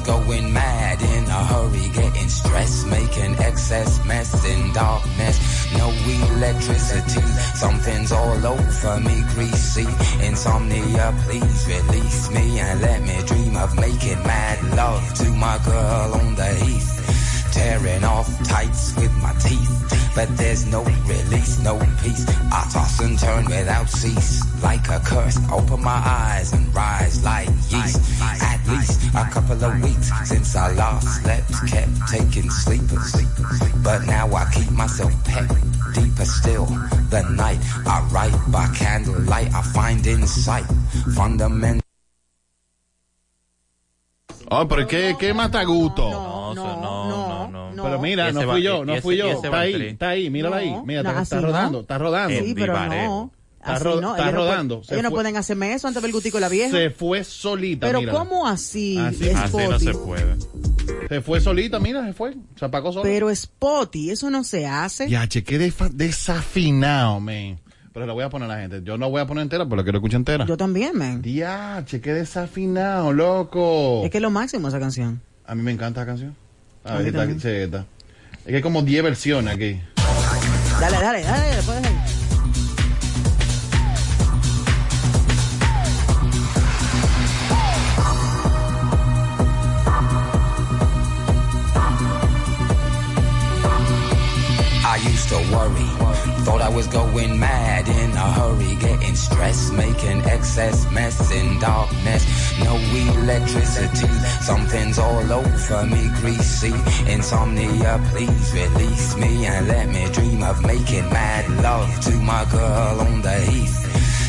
Going mad in a hurry, getting stressed, making excess mess in darkness. No electricity, something's all over me, greasy. Insomnia, please release me and let me dream of making mad love to my girl on the heath. Tearing off tights with my teeth. But there's no release, no peace. I toss and turn without cease. Like a curse, open my eyes and rise like yeast. Couple of weeks since I last slept, kept taking sleepers. But now I keep myself pet. Deeper still, the night I write by candlelight. I find insight, fundamental. Oh, pero ¿qué, qué mata gusto? No, no, no, no, no. Pero mira, no fui va- yo, no fui yo. Está ahí, está ahí, mírala ahí. Mira, no, está, rodando, está rodando. Sí, pero no. Está, Así ro- no, está ellos no rodando. pueden- Se ellos no fue- pueden hacerme eso antes del gutico la vieja. Se fue solita, pero mírala. ¿cómo así? Así, Así no se puede. Se fue solita, mira, se fue. Se apagó sola. Pero Spotty, eso no se hace. Ya, che, qué desafinado, man. Pero la voy a poner a la gente. Yo no voy a poner entera, pero la quiero escuchar entera. Yo también, man. Ya, che, qué desafinado, loco. Es que es lo máximo esa canción. A mí me encanta la canción. A A ver, está, está. Es que hay como 10 versiones aquí. Dale, dale, dale, después de I used to worry. Thought I was going mad in a hurry, getting stressed, making excess mess in darkness. No electricity, something's all over me, greasy. Insomnia, please release me and let me dream of making mad love to my girl on the heath.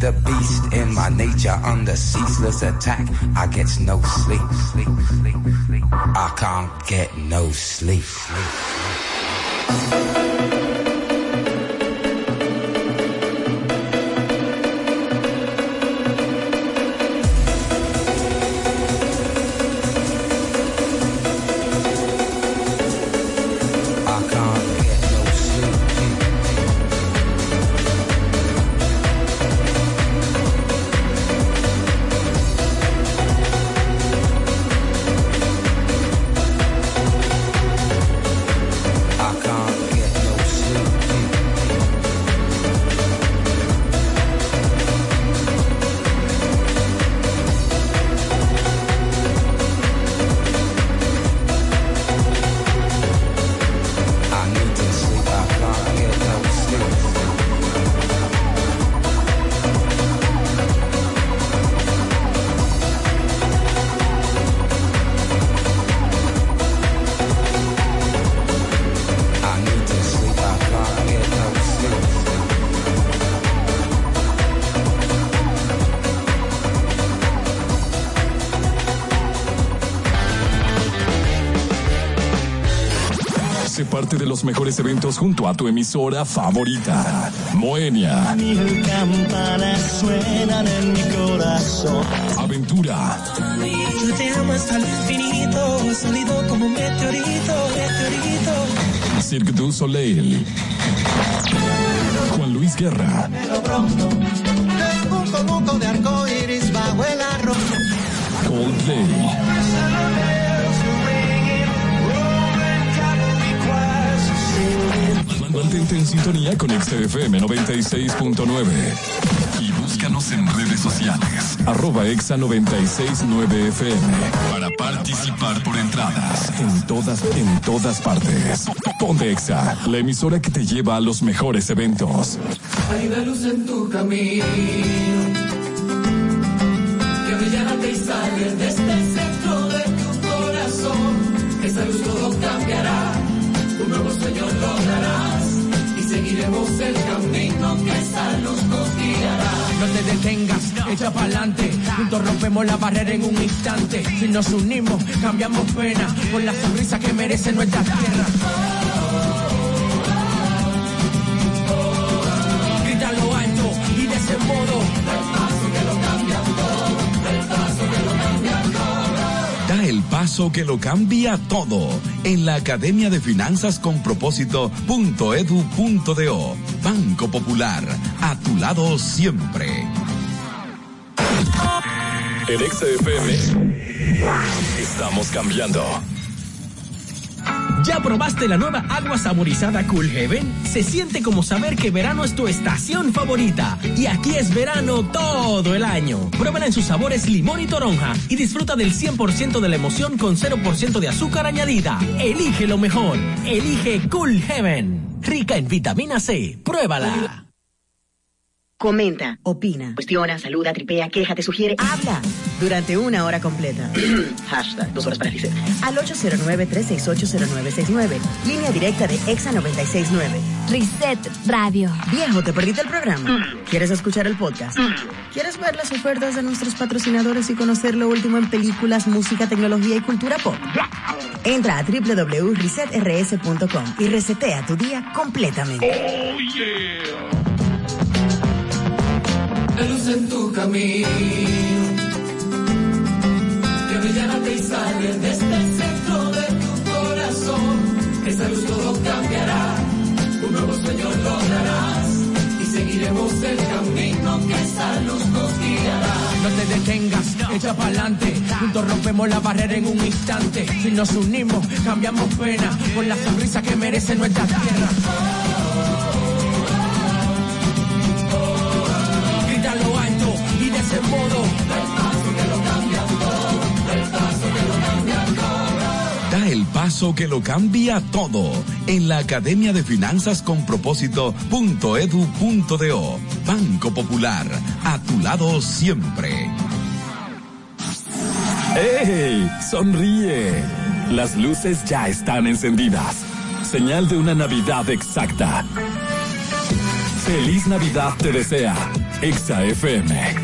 the beast in my nature under ceaseless attack. I get no sleep. I can't get no sleep. Los mejores eventos junto a tu emisora favorita. Moenia. Mil campanas suenan en mi corazón. Aventura. Yo te amo hasta el infinito, sólido como un meteorito, meteorito. Cirque du Soleil. Juan Luis Guerra. Pero pronto, tengo un conjunto de arcoíris bajo el arroz. Coldplay. Mantente en sintonía con XFM 96.9 y búscanos en redes sociales. Arroba Exa 969 FM para participar por entradas en todas, en todas partes. Ponte Exa, la emisora que te lleva a los mejores eventos. Hay una luz en tu camino que brillante y sale desde el centro de tu corazón. Esa luz todo cambiará, un nuevo sueño el camino que esa luz nos guiará. No te detengas, echa pa'lante. Juntos rompemos la barrera en un instante. Si nos unimos, cambiamos pena por la sonrisa que merece nuestra tierra. Que lo cambia todo en la Academia de Finanzas con Propósito.edu.do. Banco Popular, a tu lado siempre. En XFM estamos cambiando. ¿Ya probaste la nueva agua saborizada Cool Heaven? Se siente como saber que verano es tu estación favorita. Y aquí es verano todo el año. Pruébala en sus sabores limón y toronja y disfruta del 100% de la emoción con 0% de azúcar añadida. Elige lo mejor. Elige Cool Heaven. Rica en vitamina C. Pruébala. Comenta, opina, cuestiona, saluda, tripea, queja, te sugiere, habla durante una hora completa. Hashtag, dos horas para Giselle. Al 809-368-0969. Línea directa de EXA 969. Reset Radio. Viejo, ¿te perdiste el programa? ¿Quieres escuchar el podcast? ¿Quieres ver las ofertas de nuestros patrocinadores y conocer lo último en películas, música, tecnología y cultura pop? Entra a www.resetrs.com y resetea tu día completamente. La luz en tu camino brillante y sale desde el centro de tu corazón. Esa luz todo cambiará, un nuevo sueño lograrás y seguiremos el camino que esa luz nos guiará. No te detengas, echa pa'lante. Juntos rompemos la barrera en un instante. Si nos unimos, cambiamos pena por la sonrisa que merece nuestra tierra. Grita lo alto y de ese modo. Paso que lo cambia todo en la Academia de Finanzas con Propósito.edu.do. Banco Popular, a tu lado siempre. ¡Ey! Sonríe. Las luces ya están encendidas. Señal de una Navidad exacta. Feliz Navidad te desea. Exa FM.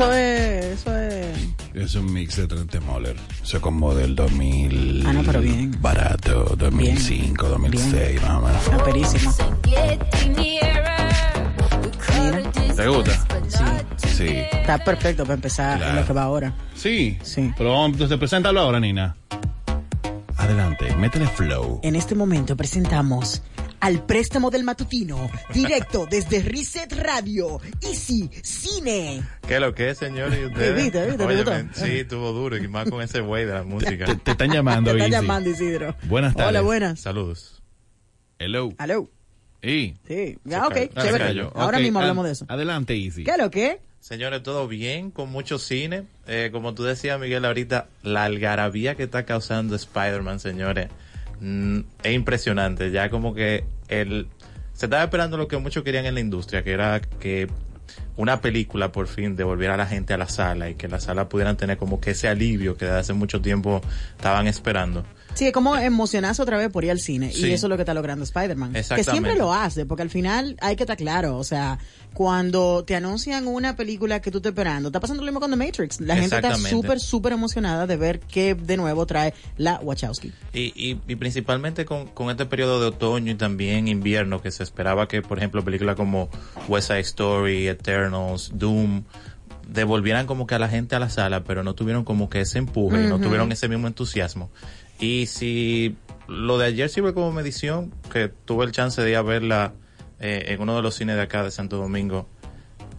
Eso es, eso es. Es un mix de Trent Moller. Eso es como del 2000. Ah, no, pero bien. Barato, 2005, 2006, más o menos. Aperísimo. Could ¿Te gusta? Sí. Sí. Está perfecto para empezar en lo que va ahora. Sí. Sí. Pero vamos, entonces, preséntalo ahora, Nina. Adelante, métele flow. En este momento presentamos al préstamo del matutino, directo desde Reset Radio, Easy Cine. ¿Qué es lo que es, señor? ¿Y ustedes? Sí, estuvo duro, y más con ese güey de la música. Te, te están llamando, Te está Easy. llamando Isidro. Buenas tardes. Hola, buenas. Saludos. Hello. Aló. Y. Sí. Ah, ok, chévere. Ahora mismo hablamos de eso. Adelante, Easy. ¿Qué es lo que? Señores, todo bien, con mucho cine. Eh, como tú decías, Miguel, ahorita, la algarabía que está causando Spider-Man, señores, mm, es impresionante. Ya como que el, se estaba esperando lo que muchos querían en la industria, que era que una película por fin devolviera a la gente a la sala y que la sala pudieran tener como que ese alivio que desde hace mucho tiempo estaban esperando. Sí, es como emocionarse otra vez por ir al cine. Sí. Y eso es lo que está logrando Spider-Man. Que siempre lo hace, porque al final hay que estar claro. O sea, cuando te anuncian una película que tú estás esperando, está pasando lo mismo con The Matrix. La gente está súper, súper emocionada de ver qué de nuevo trae la Wachowski. Y, y, y principalmente con, con este periodo de otoño y también invierno, que se esperaba que, por ejemplo, películas como West Side Story, Eternals, Doom, devolvieran como que a la gente a la sala, pero no tuvieron como que ese empuje y no tuvieron ese mismo entusiasmo. Y si lo de ayer sirve como medición, que tuve el chance de ir a verla eh, en uno de los cines de acá de Santo Domingo,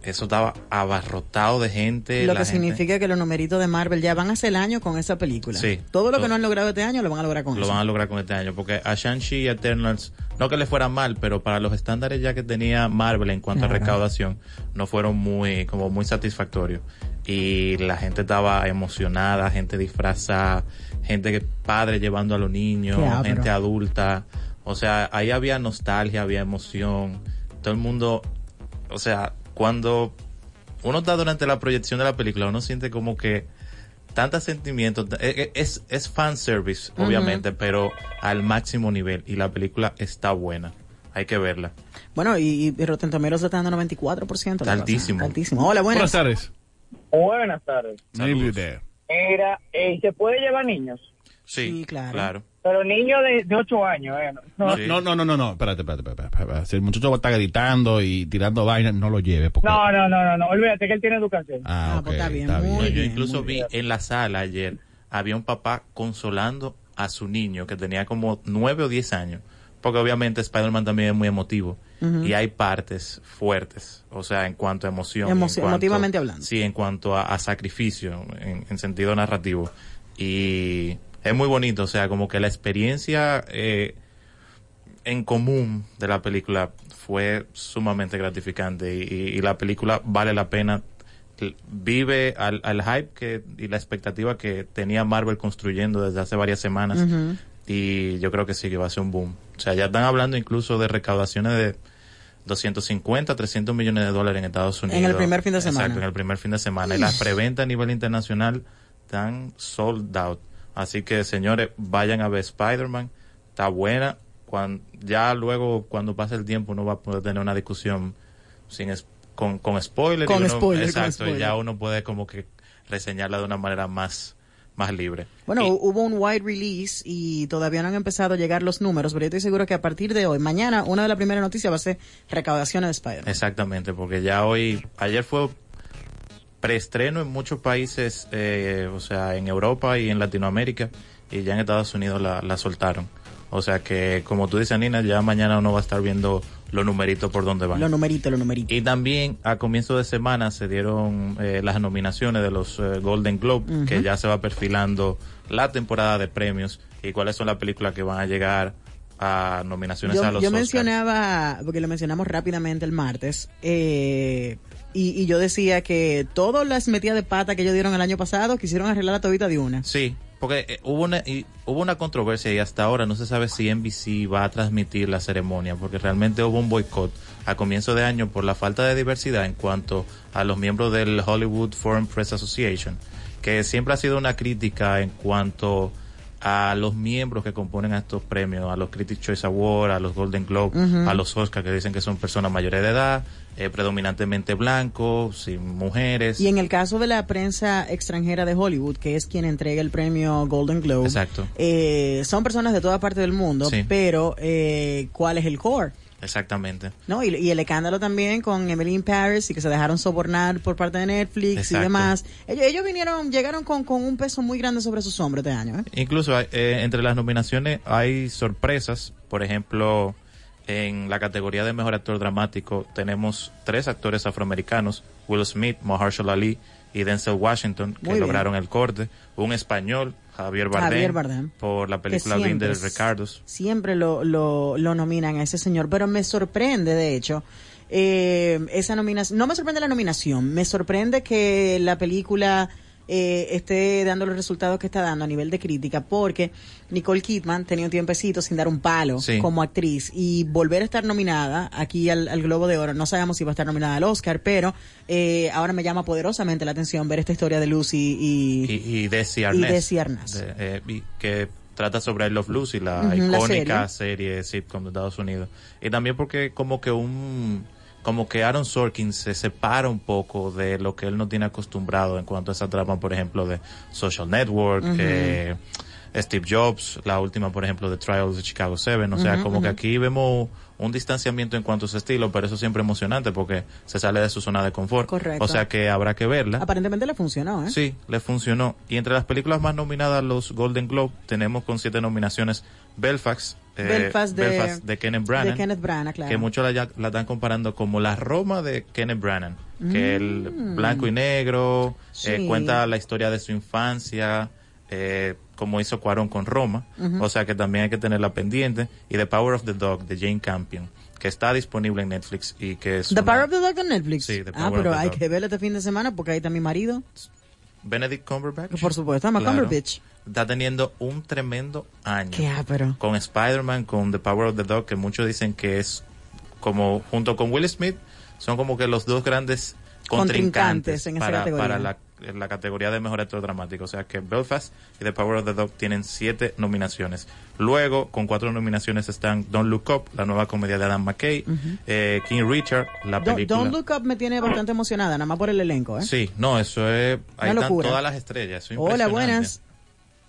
eso estaba abarrotado de gente. lo que gente- significa que los numeritos de Marvel ya van a hacer el año con esa película. Sí. Todo lo que no han logrado este año lo van a lograr con lo eso. van a lograr con este año porque a Shang-Chi y Eternals no que le fuera mal pero para los estándares ya que tenía Marvel en cuanto a recaudación no fueron muy como muy satisfactorios y la gente estaba emocionada gente disfrazada gente que padre llevando a los niños gente adulta o sea ahí había nostalgia había emoción todo el mundo o sea cuando uno está durante la proyección de la película uno siente como que tantos sentimientos. eh, eh, Es, es fan service, Ujú. obviamente, pero al máximo nivel. Y la película está buena. Hay que verla. Bueno, y, y Rotten Tomatoes está dando 94%. Está altísimo. Altísimo. Hola, buenas. Buenas tardes. Buenas tardes. There. Mira, eh, ¿se puede llevar niños? Sí, claro. Pero niños de, de 8 años, ¿eh? No, no, no, no, no, no, espérate, espérate, espérate, espérate. Si el muchacho está gritando y tirando vainas, no lo lleve. Porque... No, no, no, no, no, olvídate que él tiene educación. Ah, ok, está bien. No, yo incluso vi en la sala ayer, había un papá consolando a su niño que tenía como nueve o diez años. Porque obviamente Spider-Man también es muy emotivo. Y hay partes fuertes. O sea, en cuanto a emoción. Emo- en cuanto- emotivamente hablando. Sí, en cuanto a, a sacrificio, en, en sentido narrativo. Y es muy bonito. O sea, como que la experiencia eh, en común de la película fue sumamente gratificante. Y, y- y la película vale la pena vive al, al hype que y la expectativa que tenía Marvel construyendo desde hace varias semanas y yo creo que sí que va a ser un boom. O sea, ya están hablando incluso de recaudaciones de 250, 300 millones de dólares en Estados Unidos. En el primer fin de semana. Exacto, en el primer fin de semana. Y las preventas a nivel internacional están sold out. Así que, señores, vayan a ver Spider-Man. Está buena. Cuando, ya luego, cuando pase el tiempo, uno va a poder tener una discusión sin es- con, con spoiler. y Con uno- spoiler, con Exacto, spoiler. y ya uno puede como que reseñarla de una manera más, más libre. Bueno, hubo un wide release y todavía no han empezado a llegar los números, pero yo estoy seguro que a partir de hoy, mañana, una de las primeras noticias va a ser recaudaciones de Spider-Man. Exactamente, porque ya hoy, ayer fue preestreno en muchos países, eh, o sea, en Europa y en Latinoamérica, y ya en Estados Unidos la, la soltaron. O sea que, como tú dices, Nina, ya mañana uno va a estar viendo los numeritos por donde van. Los numeritos, los numeritos. Y también a comienzo de semana se dieron eh, las nominaciones de los eh, Golden Globe, que ya se va perfilando la temporada de premios y cuáles son las películas que van a llegar a nominaciones a los yo mencionaba, porque lo mencionamos rápidamente el martes, eh, y, y yo decía que todas las metidas de pata que ellos dieron el año pasado quisieron arreglar la tobita de una. Sí, porque eh, hubo una y, hubo una controversia y hasta ahora no se sabe si NBC va a transmitir la ceremonia porque realmente hubo un boicot a comienzo de año por la falta de diversidad en cuanto a los miembros del Hollywood Foreign Press Association, que siempre ha sido una crítica en cuanto a los miembros que componen a estos premios, a los Critics Choice Awards, a los Golden Globe, a los Oscars que dicen que son personas mayores de edad, eh, predominantemente blancos, sin mujeres. Y en el caso de la prensa extranjera de Hollywood, que es quien entrega el premio Golden Globe, Exacto. eh, son personas de toda parte del mundo, Sí. pero eh, ¿cuál es el core? Exactamente. ¿no? Y, y el escándalo también con Emily in Paris y que se dejaron sobornar por parte de Netflix y demás. Ellos, ellos vinieron, llegaron con, con un peso muy grande sobre sus hombros este año. ¿eh? Incluso eh, entre las nominaciones hay sorpresas. Por ejemplo, en la categoría de mejor actor dramático tenemos tres actores afroamericanos, Will Smith, Mahershala Ali y Denzel Washington, que lograron el corte. Un español, Javier Bardem, Javier Bardem. por la película siempre Binder Ricardos. Siempre lo, lo, lo nominan a ese señor, pero me sorprende, de hecho, eh, esa nominación. No me sorprende la nominación, me sorprende que la película eh, esté dando los resultados que está dando a nivel de crítica, porque Nicole Kidman tenía un tiempecito sin dar un palo Sí. como actriz y volver a estar nominada aquí al, al Globo de Oro. No sabemos si va a estar nominada al Oscar, pero eh, ahora me llama poderosamente la atención ver esta historia de Lucy y, y, y Desi y Arnaz. Desi Arnaz. de- eh, y que trata sobre I Love Lucy, la icónica serie. sitcom de Estados Unidos. Y también porque como que un como que Aaron Sorkin se separa un poco de lo que él no tiene acostumbrado en cuanto a esa trama, por ejemplo, de Social Network, eh, Steve Jobs, la última, por ejemplo, de Trials de Chicago 7. O sea, como que aquí vemos un distanciamiento en cuanto a su estilo, pero eso siempre emocionante porque se sale de su zona de confort. Correcto. O sea que habrá que verla. Aparentemente le funcionó, ¿eh? Sí, le funcionó. Y entre las películas más nominadas a los Golden Globe tenemos con siete nominaciones Belfast, eh, Belfast de- Belfast de Kenneth Branagh, de Kenneth Branagh, claro. que muchos la, la están comparando como la Roma de Kenneth Branagh, que el Mm. blanco y negro eh, cuenta la historia de su infancia, eh, como hizo Cuarón con Roma, o sea que también hay que tenerla pendiente. Y The Power of the Dog de Jane Campion, que está disponible en Netflix y que es The una- Power of the Dog en Netflix. Sí, The ah, Power pero of the hay Dog. que verla este fin de semana porque ahí está mi marido. Benedict Cumberbatch. Por supuesto, ama Claro. Cumberbatch. Está teniendo un tremendo año. Qué ápero. Con Spider-Man, con The Power of the Dog, que muchos dicen que es como, junto con Will Smith, son como que los dos grandes Contrincantes contrincantes en esa para, categoría. para la, la categoría de mejor actor dramático. O sea que Belfast y The Power of the Dog tienen siete nominaciones. Luego, con cuatro nominaciones están Don't Look Up, la nueva comedia de Adam McKay, eh, King Richard, la película. Don't Look Up me tiene bastante emocionada, nada más por el elenco, ¿eh? Sí, no, eso es. Ahí Una están locura. todas las estrellas. eso es Hola, buenas.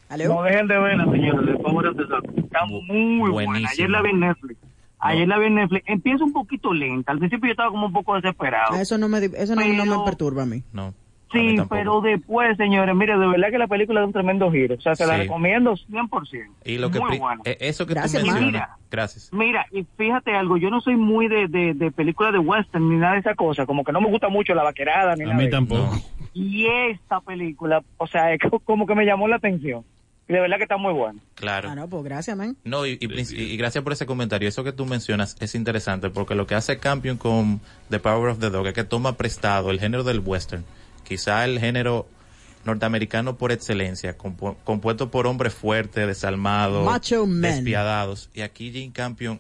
No dejen de verla, señores. De Power of the Dog. Está muy buena. Ayer la vi en Netflix. Ayer la vi en Netflix. Empieza un poquito lenta. Al principio yo estaba como un poco desesperado. Ah, eso no me, eso no, no me perturba a mí. No. Sí, pero después, señores, mire, de verdad que la película da un tremendo giro. O sea, se la recomiendo 100%. Y lo que Muy buena. eh, eso que Gracias, tú mencionas. Mira. Gracias. Mira, y fíjate algo, yo no soy muy de, de, de películas de western ni nada de esa cosa, como que no me gusta mucho la vaquerada ni A nada mí de eso. tampoco. Y esta película, o sea, es co- como que me llamó la atención. Y de verdad que está muy buena. Claro. Ah, no, pues gracias, man. No, y, y gracias por ese comentario. Eso que tú mencionas es interesante porque lo que hace Campion con The Power of the Dog es que toma prestado el género del western, quizá el género norteamericano por excelencia, compu- compuesto por hombres fuertes, desalmados, Macho men. despiadados. Y aquí Jane Campion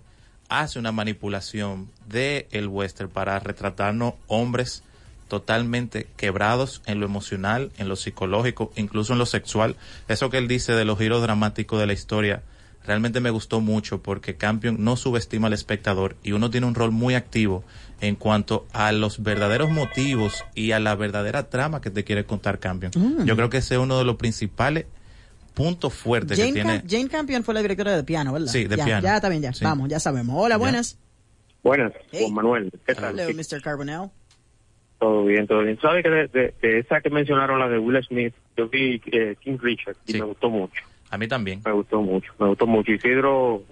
hace una manipulación de el western para retratarnos hombres totalmente quebrados en lo emocional, en lo psicológico, incluso en lo sexual. Eso que él dice de los giros dramáticos de la historia, realmente me gustó mucho porque Campion no subestima al espectador y uno tiene un rol muy activo en cuanto a los verdaderos motivos y a la verdadera trama que te quiere contar Campion. Mm. Yo creo que ese es uno de los principales puntos fuertes Jane, que tiene. Cam- Jane Campion fue la directora de piano, ¿verdad? Sí, de ya, piano. Ya está bien, ya. Sí. Vamos, ya sabemos. Hola, Ya. buenas. Buenas, Hey. Juan Manuel. ¿Qué tal? Hello, Mr. Carbonell. Todo bien, todo bien. ¿Sabe que de, de- de esa que mencionaron, la de Will Smith, yo vi eh, King Richard y me gustó mucho. A mí también. Me gustó mucho, me gustó mucho. Isidro,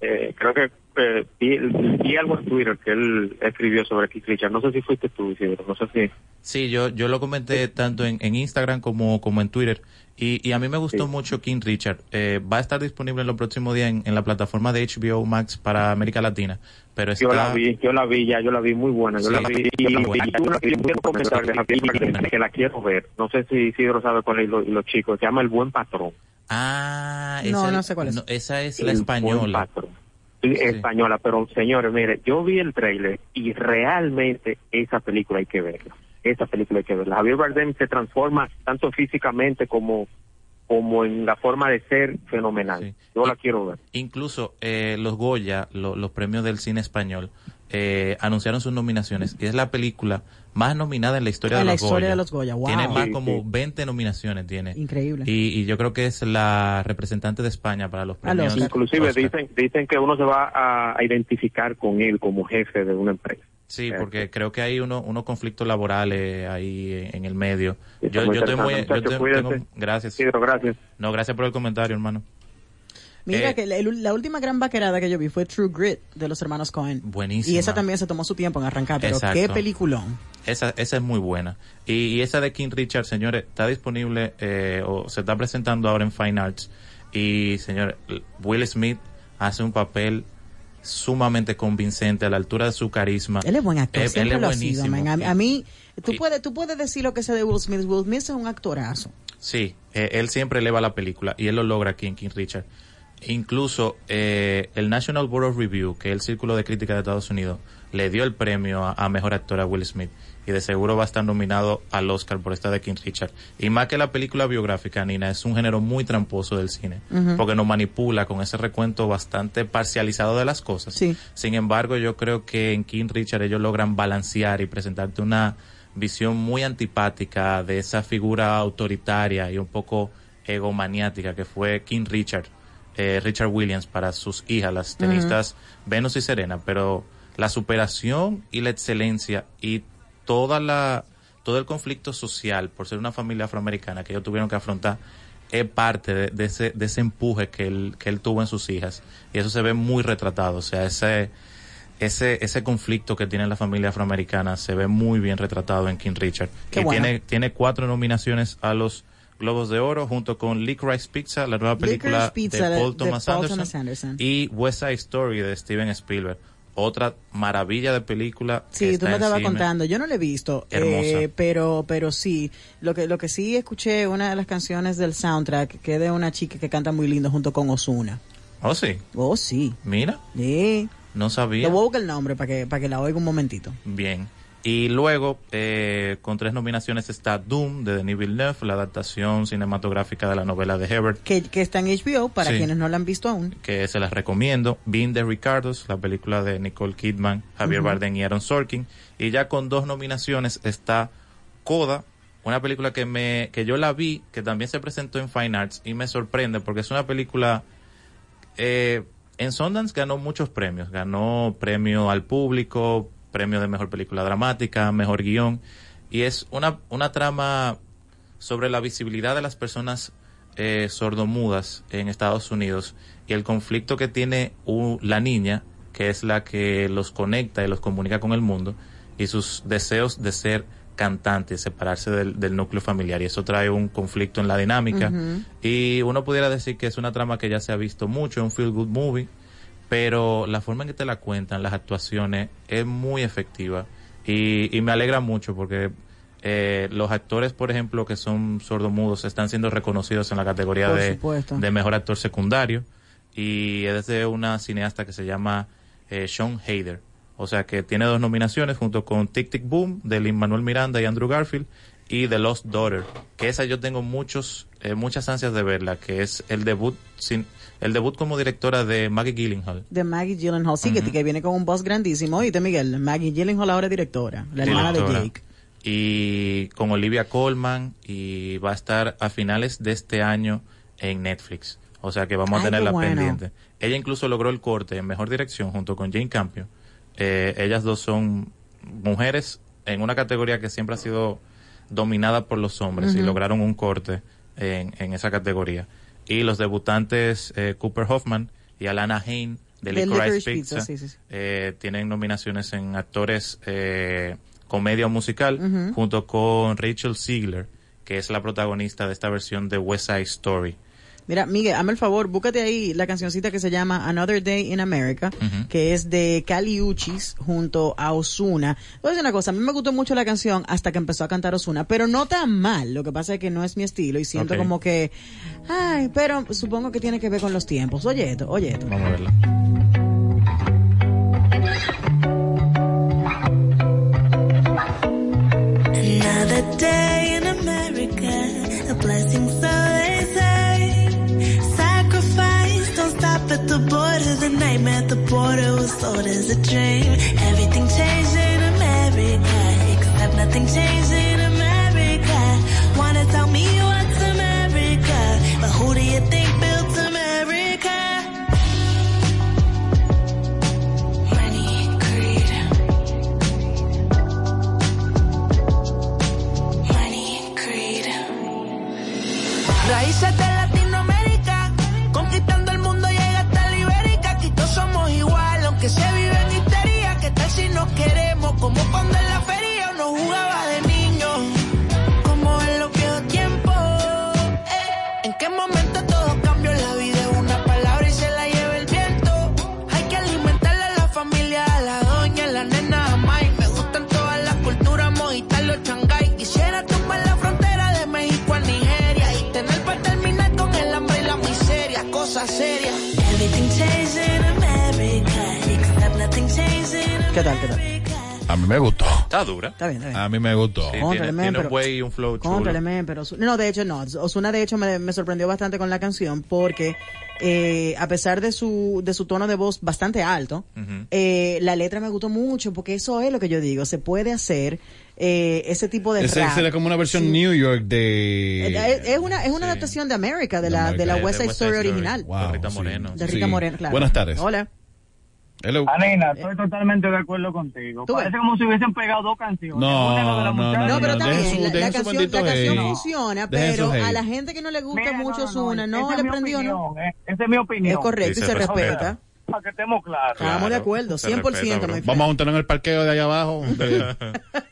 eh, creo que eh, vi, vi algo en Twitter que él escribió sobre King Richard. No sé si fuiste tú, Isidro, no sé si... Sí, yo, yo lo comenté tanto en, en Instagram como, como en Twitter. Y, y a mí me gustó mucho King Richard. Eh, va a estar disponible en los próximos días en, en la plataforma de HBO Max para América Latina. Pero está... Yo la vi, yo la vi ya, yo la vi muy buena. Yo Sí, la vi y, buena. y tuve una- y quiero comentar de esa película que, que la quiero ver. No sé si Isidro sabe cuál es lo- y los chicos. Se llama El Buen Patrón. Ah, No, esa, no sé cuál es. esa es la El española. Buen Patrón. Sí, Española, pero señores, mire, yo vi el trailer y realmente esa película hay que verla. Esa película hay que verla. Javier Bardem se transforma tanto físicamente como como en la forma de ser fenomenal. Yo la quiero ver. Incluso eh, los Goya, lo- los premios del cine español, eh, anunciaron sus nominaciones. Y es la película más nominada en la historia, En de, la los historia Goya. de los Goya, wow. Tiene más Sí, como sí. 20 nominaciones. tiene Increíble. Y, y yo creo que es la representante de España para los premios. Oscar. Inclusive Oscar. dicen dicen que uno se va a, a identificar con él como jefe de una empresa. Sí, porque creo que hay uno, unos conflictos laborales ahí en, en el medio. Yo, yo estoy muy... yo muchacho, te- cuídate. tengo- gracias. Isidro, gracias. No, gracias por el comentario, hermano. Mira Eh, que la, el- la última gran vaquerada que yo vi fue True Grit de los hermanos Cohen. Buenísima. Y esa también se tomó su tiempo en arrancar, pero Exacto. qué peliculón. Esa, esa es muy buena. Y, y esa de King Richard, señores, está disponible eh, o se está presentando ahora en Fine Arts. Y, señores, Will Smith hace un papel sumamente convincente a la altura de su carisma. Él es buen actor, Eh, siempre él es sido, buenísimo. man. A, a mí, tú puedes, tú puedes decir lo que sea de Will Smith. Will Smith es un actorazo. Sí, eh, él siempre eleva la película y él lo logra aquí en King Richard. Incluso eh, el National Board of Review, que es el Círculo de Crítica de Estados Unidos, le dio el premio a, a Mejor Actor a Will Smith y de seguro va a estar nominado al Oscar por esta de King Richard. Y más que la película biográfica, Nina, es un género muy tramposo del cine, porque nos manipula con ese recuento bastante parcializado de las cosas. Sí. Sin embargo, yo creo que en King Richard ellos logran balancear y presentarte una visión muy antipática de esa figura autoritaria y un poco egomaniática que fue King Richard, eh, Richard Williams para sus hijas, las tenistas Venus y Serena, pero la superación y la excelencia y toda la todo el conflicto social por ser una familia afroamericana que ellos tuvieron que afrontar es parte de, de ese de ese empuje que él que él tuvo en sus hijas y eso se ve muy retratado, o sea, ese ese ese conflicto que tiene la familia afroamericana se ve muy bien retratado en King Richard. Qué bueno. tiene tiene cuatro nominaciones a los Globos de Oro junto con Licorice Pizza, la nueva película de Paul de Thomas Paul Anderson, Thomas Anderson. y West Side Story de Steven Spielberg. Otra maravilla de película. que Sí, está tú me estabas contando. Yo no la he visto, Hermosa. eh, pero pero sí. Lo que lo que sí escuché una de las canciones del soundtrack que es de una chica que canta muy lindo junto con Osuna. Oh, sí. Oh, sí. Mira, Sí. no sabía. Le voy a buscar el nombre para que para que la oiga un momentito. Bien. Y luego, eh, con tres nominaciones está Doom de Denis Villeneuve, la adaptación cinematográfica de la novela de Herbert, Que, que está en HBO para Sí. quienes no la han visto aún. que se las recomiendo. Being the Ricardos, la película de Nicole Kidman, Javier Ujú. Bardem y Aaron Sorkin. Y ya con dos nominaciones está Coda, una película que me que yo la vi, que también se presentó en Fine Arts y me sorprende porque es una película eh, en Sundance ganó muchos premios, ganó premio al público, premio de mejor película dramática, mejor guion y es una una trama sobre la visibilidad de las personas eh, sordomudas en Estados Unidos y el conflicto que tiene la niña, que es la que los conecta y los comunica con el mundo, y sus deseos de ser cantante, separarse del, del núcleo familiar. Y eso trae un conflicto en la dinámica. Y uno pudiera decir que es una trama que ya se ha visto mucho, un feel good movie, pero la forma en que te la cuentan, las actuaciones, es muy efectiva. Y, y me alegra mucho porque eh, los actores, por ejemplo, que son sordomudos, están siendo reconocidos en la categoría de mejor actor secundario. Y es de una cineasta que se llama eh, Sean Hayder. O sea que tiene dos nominaciones junto con Tic Tic Boom de Lin Manuel Miranda y Andrew Garfield y The Lost Daughter, que esa yo tengo muchos eh, muchas ansias de verla, que es el debut sin el debut como directora de Maggie Gyllenhaal. De Maggie Gyllenhaal. Sí, que- Ujú. que, viene con un boss grandísimo. Oíste, Miguel. Maggie Gyllenhaal ahora es directora. La hermana de. Jake. Y con Olivia Colman y va a estar a finales de este año en Netflix. O sea que vamos Ay, a tenerla bueno. pendiente. Ella incluso logró el corte en mejor dirección junto con Jane Campion. Eh, ellas dos son mujeres en una categoría que siempre ha sido dominada por los hombres y lograron un corte en, en esa categoría. Y los debutantes eh, Cooper Hoffman y Alana Hain de Licorice, Pizza, Pizza, sí, sí, sí. eh, tienen nominaciones en actores eh, comedia musical junto con Rachel Ziegler, que es la protagonista de esta versión de West Side Story. Mira, Miguel, hazme el favor, búscate ahí la cancioncita que se llama Another Day in America, que es de Cali Uchis junto a Osuna. Voy a decir una cosa, a mí me gustó mucho la canción hasta que empezó a cantar Osuna, pero no tan mal. Lo que pasa es que no es mi estilo y siento como que, ay, pero supongo que tiene que ver con los tiempos. Oye esto, oye esto. Vamos a verla. Another day nightmare at the border was sold as a dream. Everything changed in America, except nothing changed in America. ¿Qué tal, qué tal? A mí me gustó. Está dura. Está bien, está bien. A mí me gustó. Sí, tiene, men, tiene un pero- way y un flow chulo. Cóntrale, men, pero Osu- no, de hecho no. Osuna de hecho me, me sorprendió bastante con la canción porque eh, a pesar de su de su tono de voz bastante alto, eh, la letra me gustó mucho porque eso es lo que yo digo. Se puede hacer eh, ese tipo de Ese rap. como una versión New York de... Eh, Es una es una adaptación de América de la de la West de Side West Side Story Story. original. Wow, de Rita sí. Moreno. De Rita Sí. Moreno, claro. Buenas tardes. Hola. Hello. Anina, estoy totalmente de acuerdo contigo. Tú ves. Parece como si hubiesen pegado dos canciones. No, Una es la de la no, muchacha. No, pero su- la, canción, la canción funciona, pero a la gente que no le gusta Mira, mucho no, no, le prendió, ¿no? eh. Esa es mi opinión. Es correcto y se se respeta. respeta. Para que estemos claros. Estamos de acuerdo, se 100%. respeta. Vamos a montarnos en el parqueo de allá abajo. de-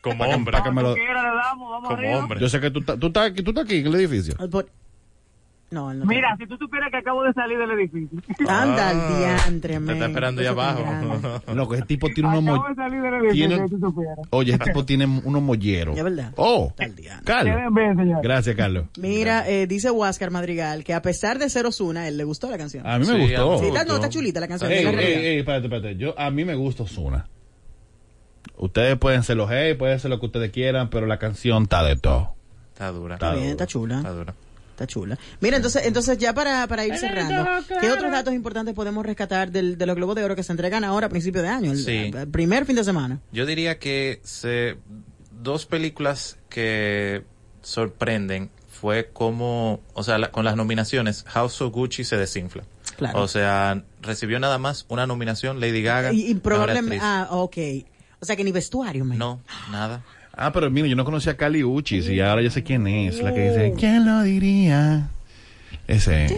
Como hombre. para que me lo-. Yo sé que tú, estás- tú, estás aquí, tú estás aquí en el edificio. But- No, él no Mira, si tú supieras que acabo de salir del edificio. Anda Ah, al diantre, Te men. está esperando ahí abajo. Loco, ese tipo tiene unos Acabo mo- de salir del edificio, tiene- si tú supieras. Oye, ese tipo tiene unos molleros. Es verdad. Oh, Está al diantre. Carlos. Bien, señor. Gracias, Carlos. Mira, eh, dice Huáscar Madrigal que a pesar de ser Osuna, él le gustó la canción. A mí me Sí, gustó. Sí, está, no, está chulita la canción. Ey, ey, ey, espérate, espérate. Yo, a mí me gusta Osuna. Ustedes pueden ser los hey, pueden ser lo que ustedes quieran, pero la canción está de todo. Está dura. Está bien, está chula. Está dura. Está chula. Mira, entonces, entonces ya para, para ir cerrando, ¿qué otros datos importantes podemos rescatar del, de los Globos de Oro que se entregan ahora a principio de año? El, Sí. el primer fin de semana. Yo diría que se, dos películas que sorprenden fue como, o sea, la- con las nominaciones, House of Gucci se desinfla. Claro. O sea, recibió nada más una nominación Lady Gaga. Y, y probablemente, ah, ok. O sea que ni vestuario, man. No, nada. Ah, pero mira, yo no conocía a Cali Uchis y ahora yo sé quién es. La que dice, ¿quién lo diría? Ese.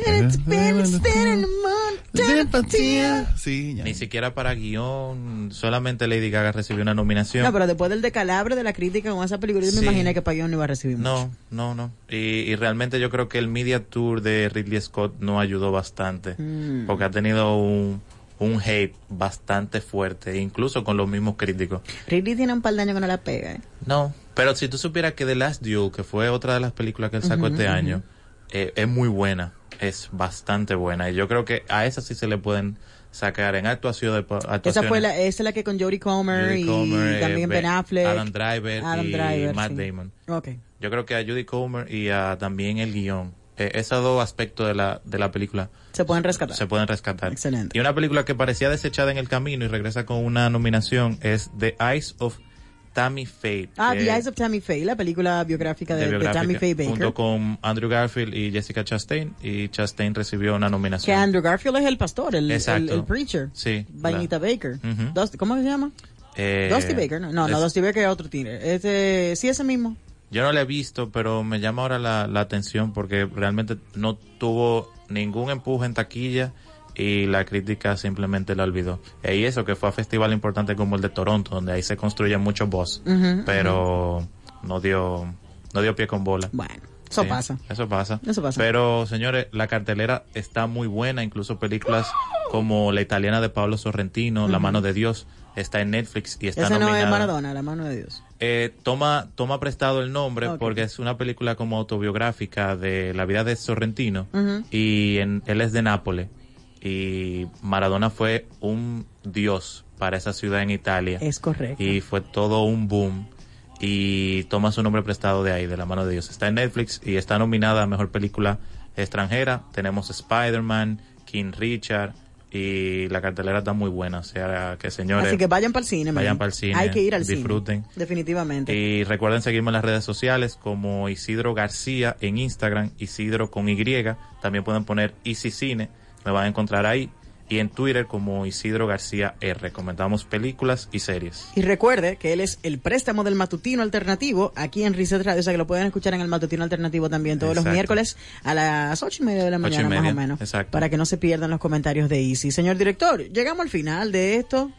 Sí, ya. Ni siquiera para guion, solamente Lady Gaga recibió una nominación. No, pero después del decalabre de la crítica con esa película, yo me imaginé que Payón no iba a recibir mucho. No, no, no. Y, y realmente yo creo que el media tour de Ridley Scott no ayudó bastante. Mm. Porque ha tenido un, un hate bastante fuerte, incluso con los mismos críticos. Ridley tiene un par de años que no la pega, ¿eh? No, pero si tú supieras que The Last Duel, que fue otra de las películas que él sacó este año, eh, es muy buena. Es bastante buena. Y yo creo que a esa sí se le pueden sacar en actuación de Esa actuaciones. fue la, esa es la que con Jodie Comer Jodie y Comer, eh, también Ben Ben- Affleck. Adam Driver Adam y Driver, Matt sí. Damon. Ok. Yo creo que a Judy Comer y a también el guion, eh, esos dos aspectos de la, de la película Se pueden rescatar. se pueden rescatar. Excelente. Y una película que parecía desechada en el camino y regresa con una nominación es The Eyes of Tammy Faye. Ah, que- The Eyes of Tammy Faye, la película biográfica de, de de biográfica, Tammy Faye Baker. junto con Andrew Garfield y Jessica Chastain y Chastain recibió una Que nominación. Andrew Garfield es el pastor, el, el, preacher. Sí, Vainita Baker. Dusty- ¿Cómo se llama? Eh, Dusty Baker, ¿no? No, no, Dusty Baker es otro tigre. Este, sí, ese mismo. Yo no la he visto, pero me llama ahora la, la atención porque realmente no tuvo ningún empuje en taquilla y la crítica simplemente la olvidó. Y eso que fue a festival importante como el de Toronto, donde ahí se construyen muchos boss, pero no dio no dio pie con bola. Bueno, eso Sí, pasa. Eso pasa. Eso pasa. Pero, señores, la cartelera está muy buena. Incluso películas como La Italiana de Pablo Sorrentino, La. Mano de Dios, está en Netflix y está no nominada. es Maradona, la mano de Dios. Eh, toma, toma prestado el nombre porque es una película como autobiográfica de la vida de Sorrentino y en- él es de Nápoles y Maradona fue un dios para esa ciudad en Italia Es correcto. y fue todo un boom y toma su nombre prestado de ahí, de la mano de Dios. Está en Netflix y está nominada a Mejor Película Extranjera. Tenemos Spider-Man, King Richard y la cartelera está muy buena. O sea que señores, Así que vayan para el cine, vayan para el cine, Hay que ir al disfruten. cine. Definitivamente. Y recuerden seguirme en las redes sociales como Isidro García en Instagram, Isidro con Y. También pueden poner Easy Cine, me van a encontrar ahí. Y en Twitter como Isidro García R. Comentamos películas y series. Y recuerde que él es el préstamo del matutino alternativo aquí en Reset Radio, o sea que lo pueden escuchar en el matutino alternativo también todos los miércoles a las ocho y media de la mañana más o menos, exacto. para que no se pierdan los comentarios de Easy. Señor director, llegamos al final de esto.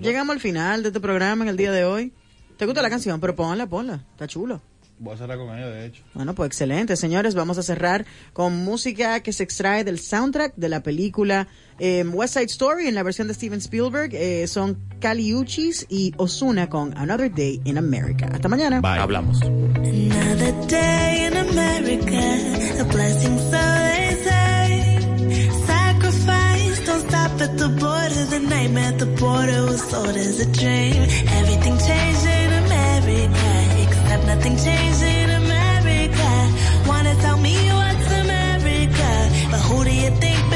Llegamos al final de este programa en el día de hoy. ¿Te gusta la canción? Pero ponla, ponla. Está chulo. Voy a cerrar con ello, de hecho. Bueno, pues excelente, señores. Vamos a cerrar con música que se extrae del soundtrack de la película eh, West Side Story en la versión de Steven Spielberg. Eh, son Caliuchis y Osuna con Another Day in America. Hasta mañana. Bye. Hablamos. Another day in America, a blessing so they say. Sacrifice, don't stop at the border. The nightmare at the border was sold as a dream. Everything changed in America. nothing changed in America. Wanna tell me what's America? But who do you think?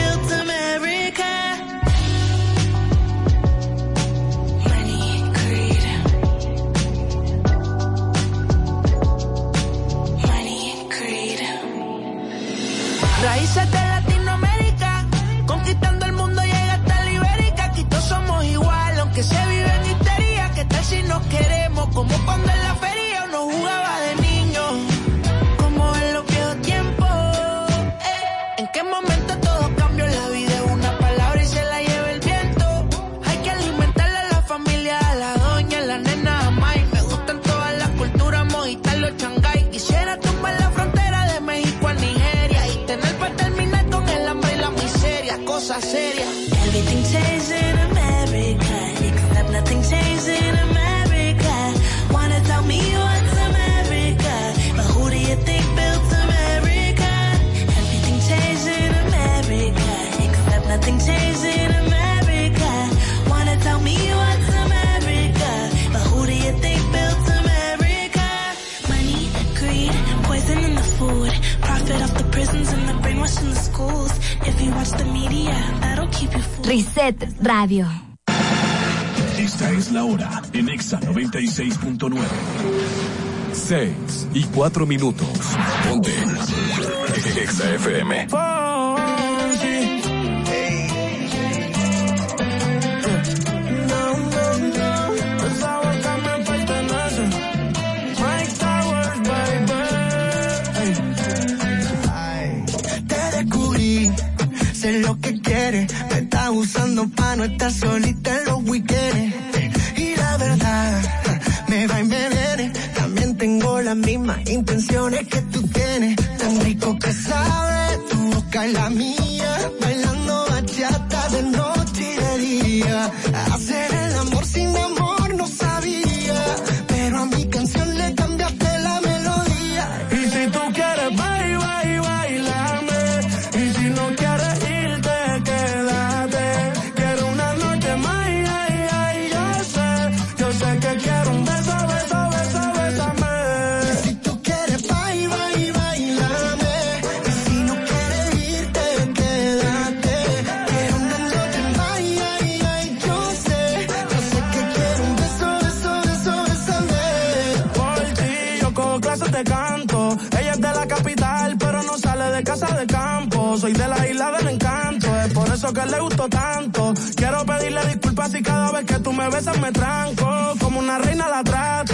Reset Radio. Esta es la hora en Exa 96.9. 6 y 4 minutos. Ponte. Exa FM. no estás solita en los weekends. Y la verdad, me va y me viene. También tengo las mismas intenciones que tú tienes. Tan rico que sabe tu boca y la mía. Bailando bachata de noche y de día. Hacer cada vez que tú me besas me tranco. Como una reina la trato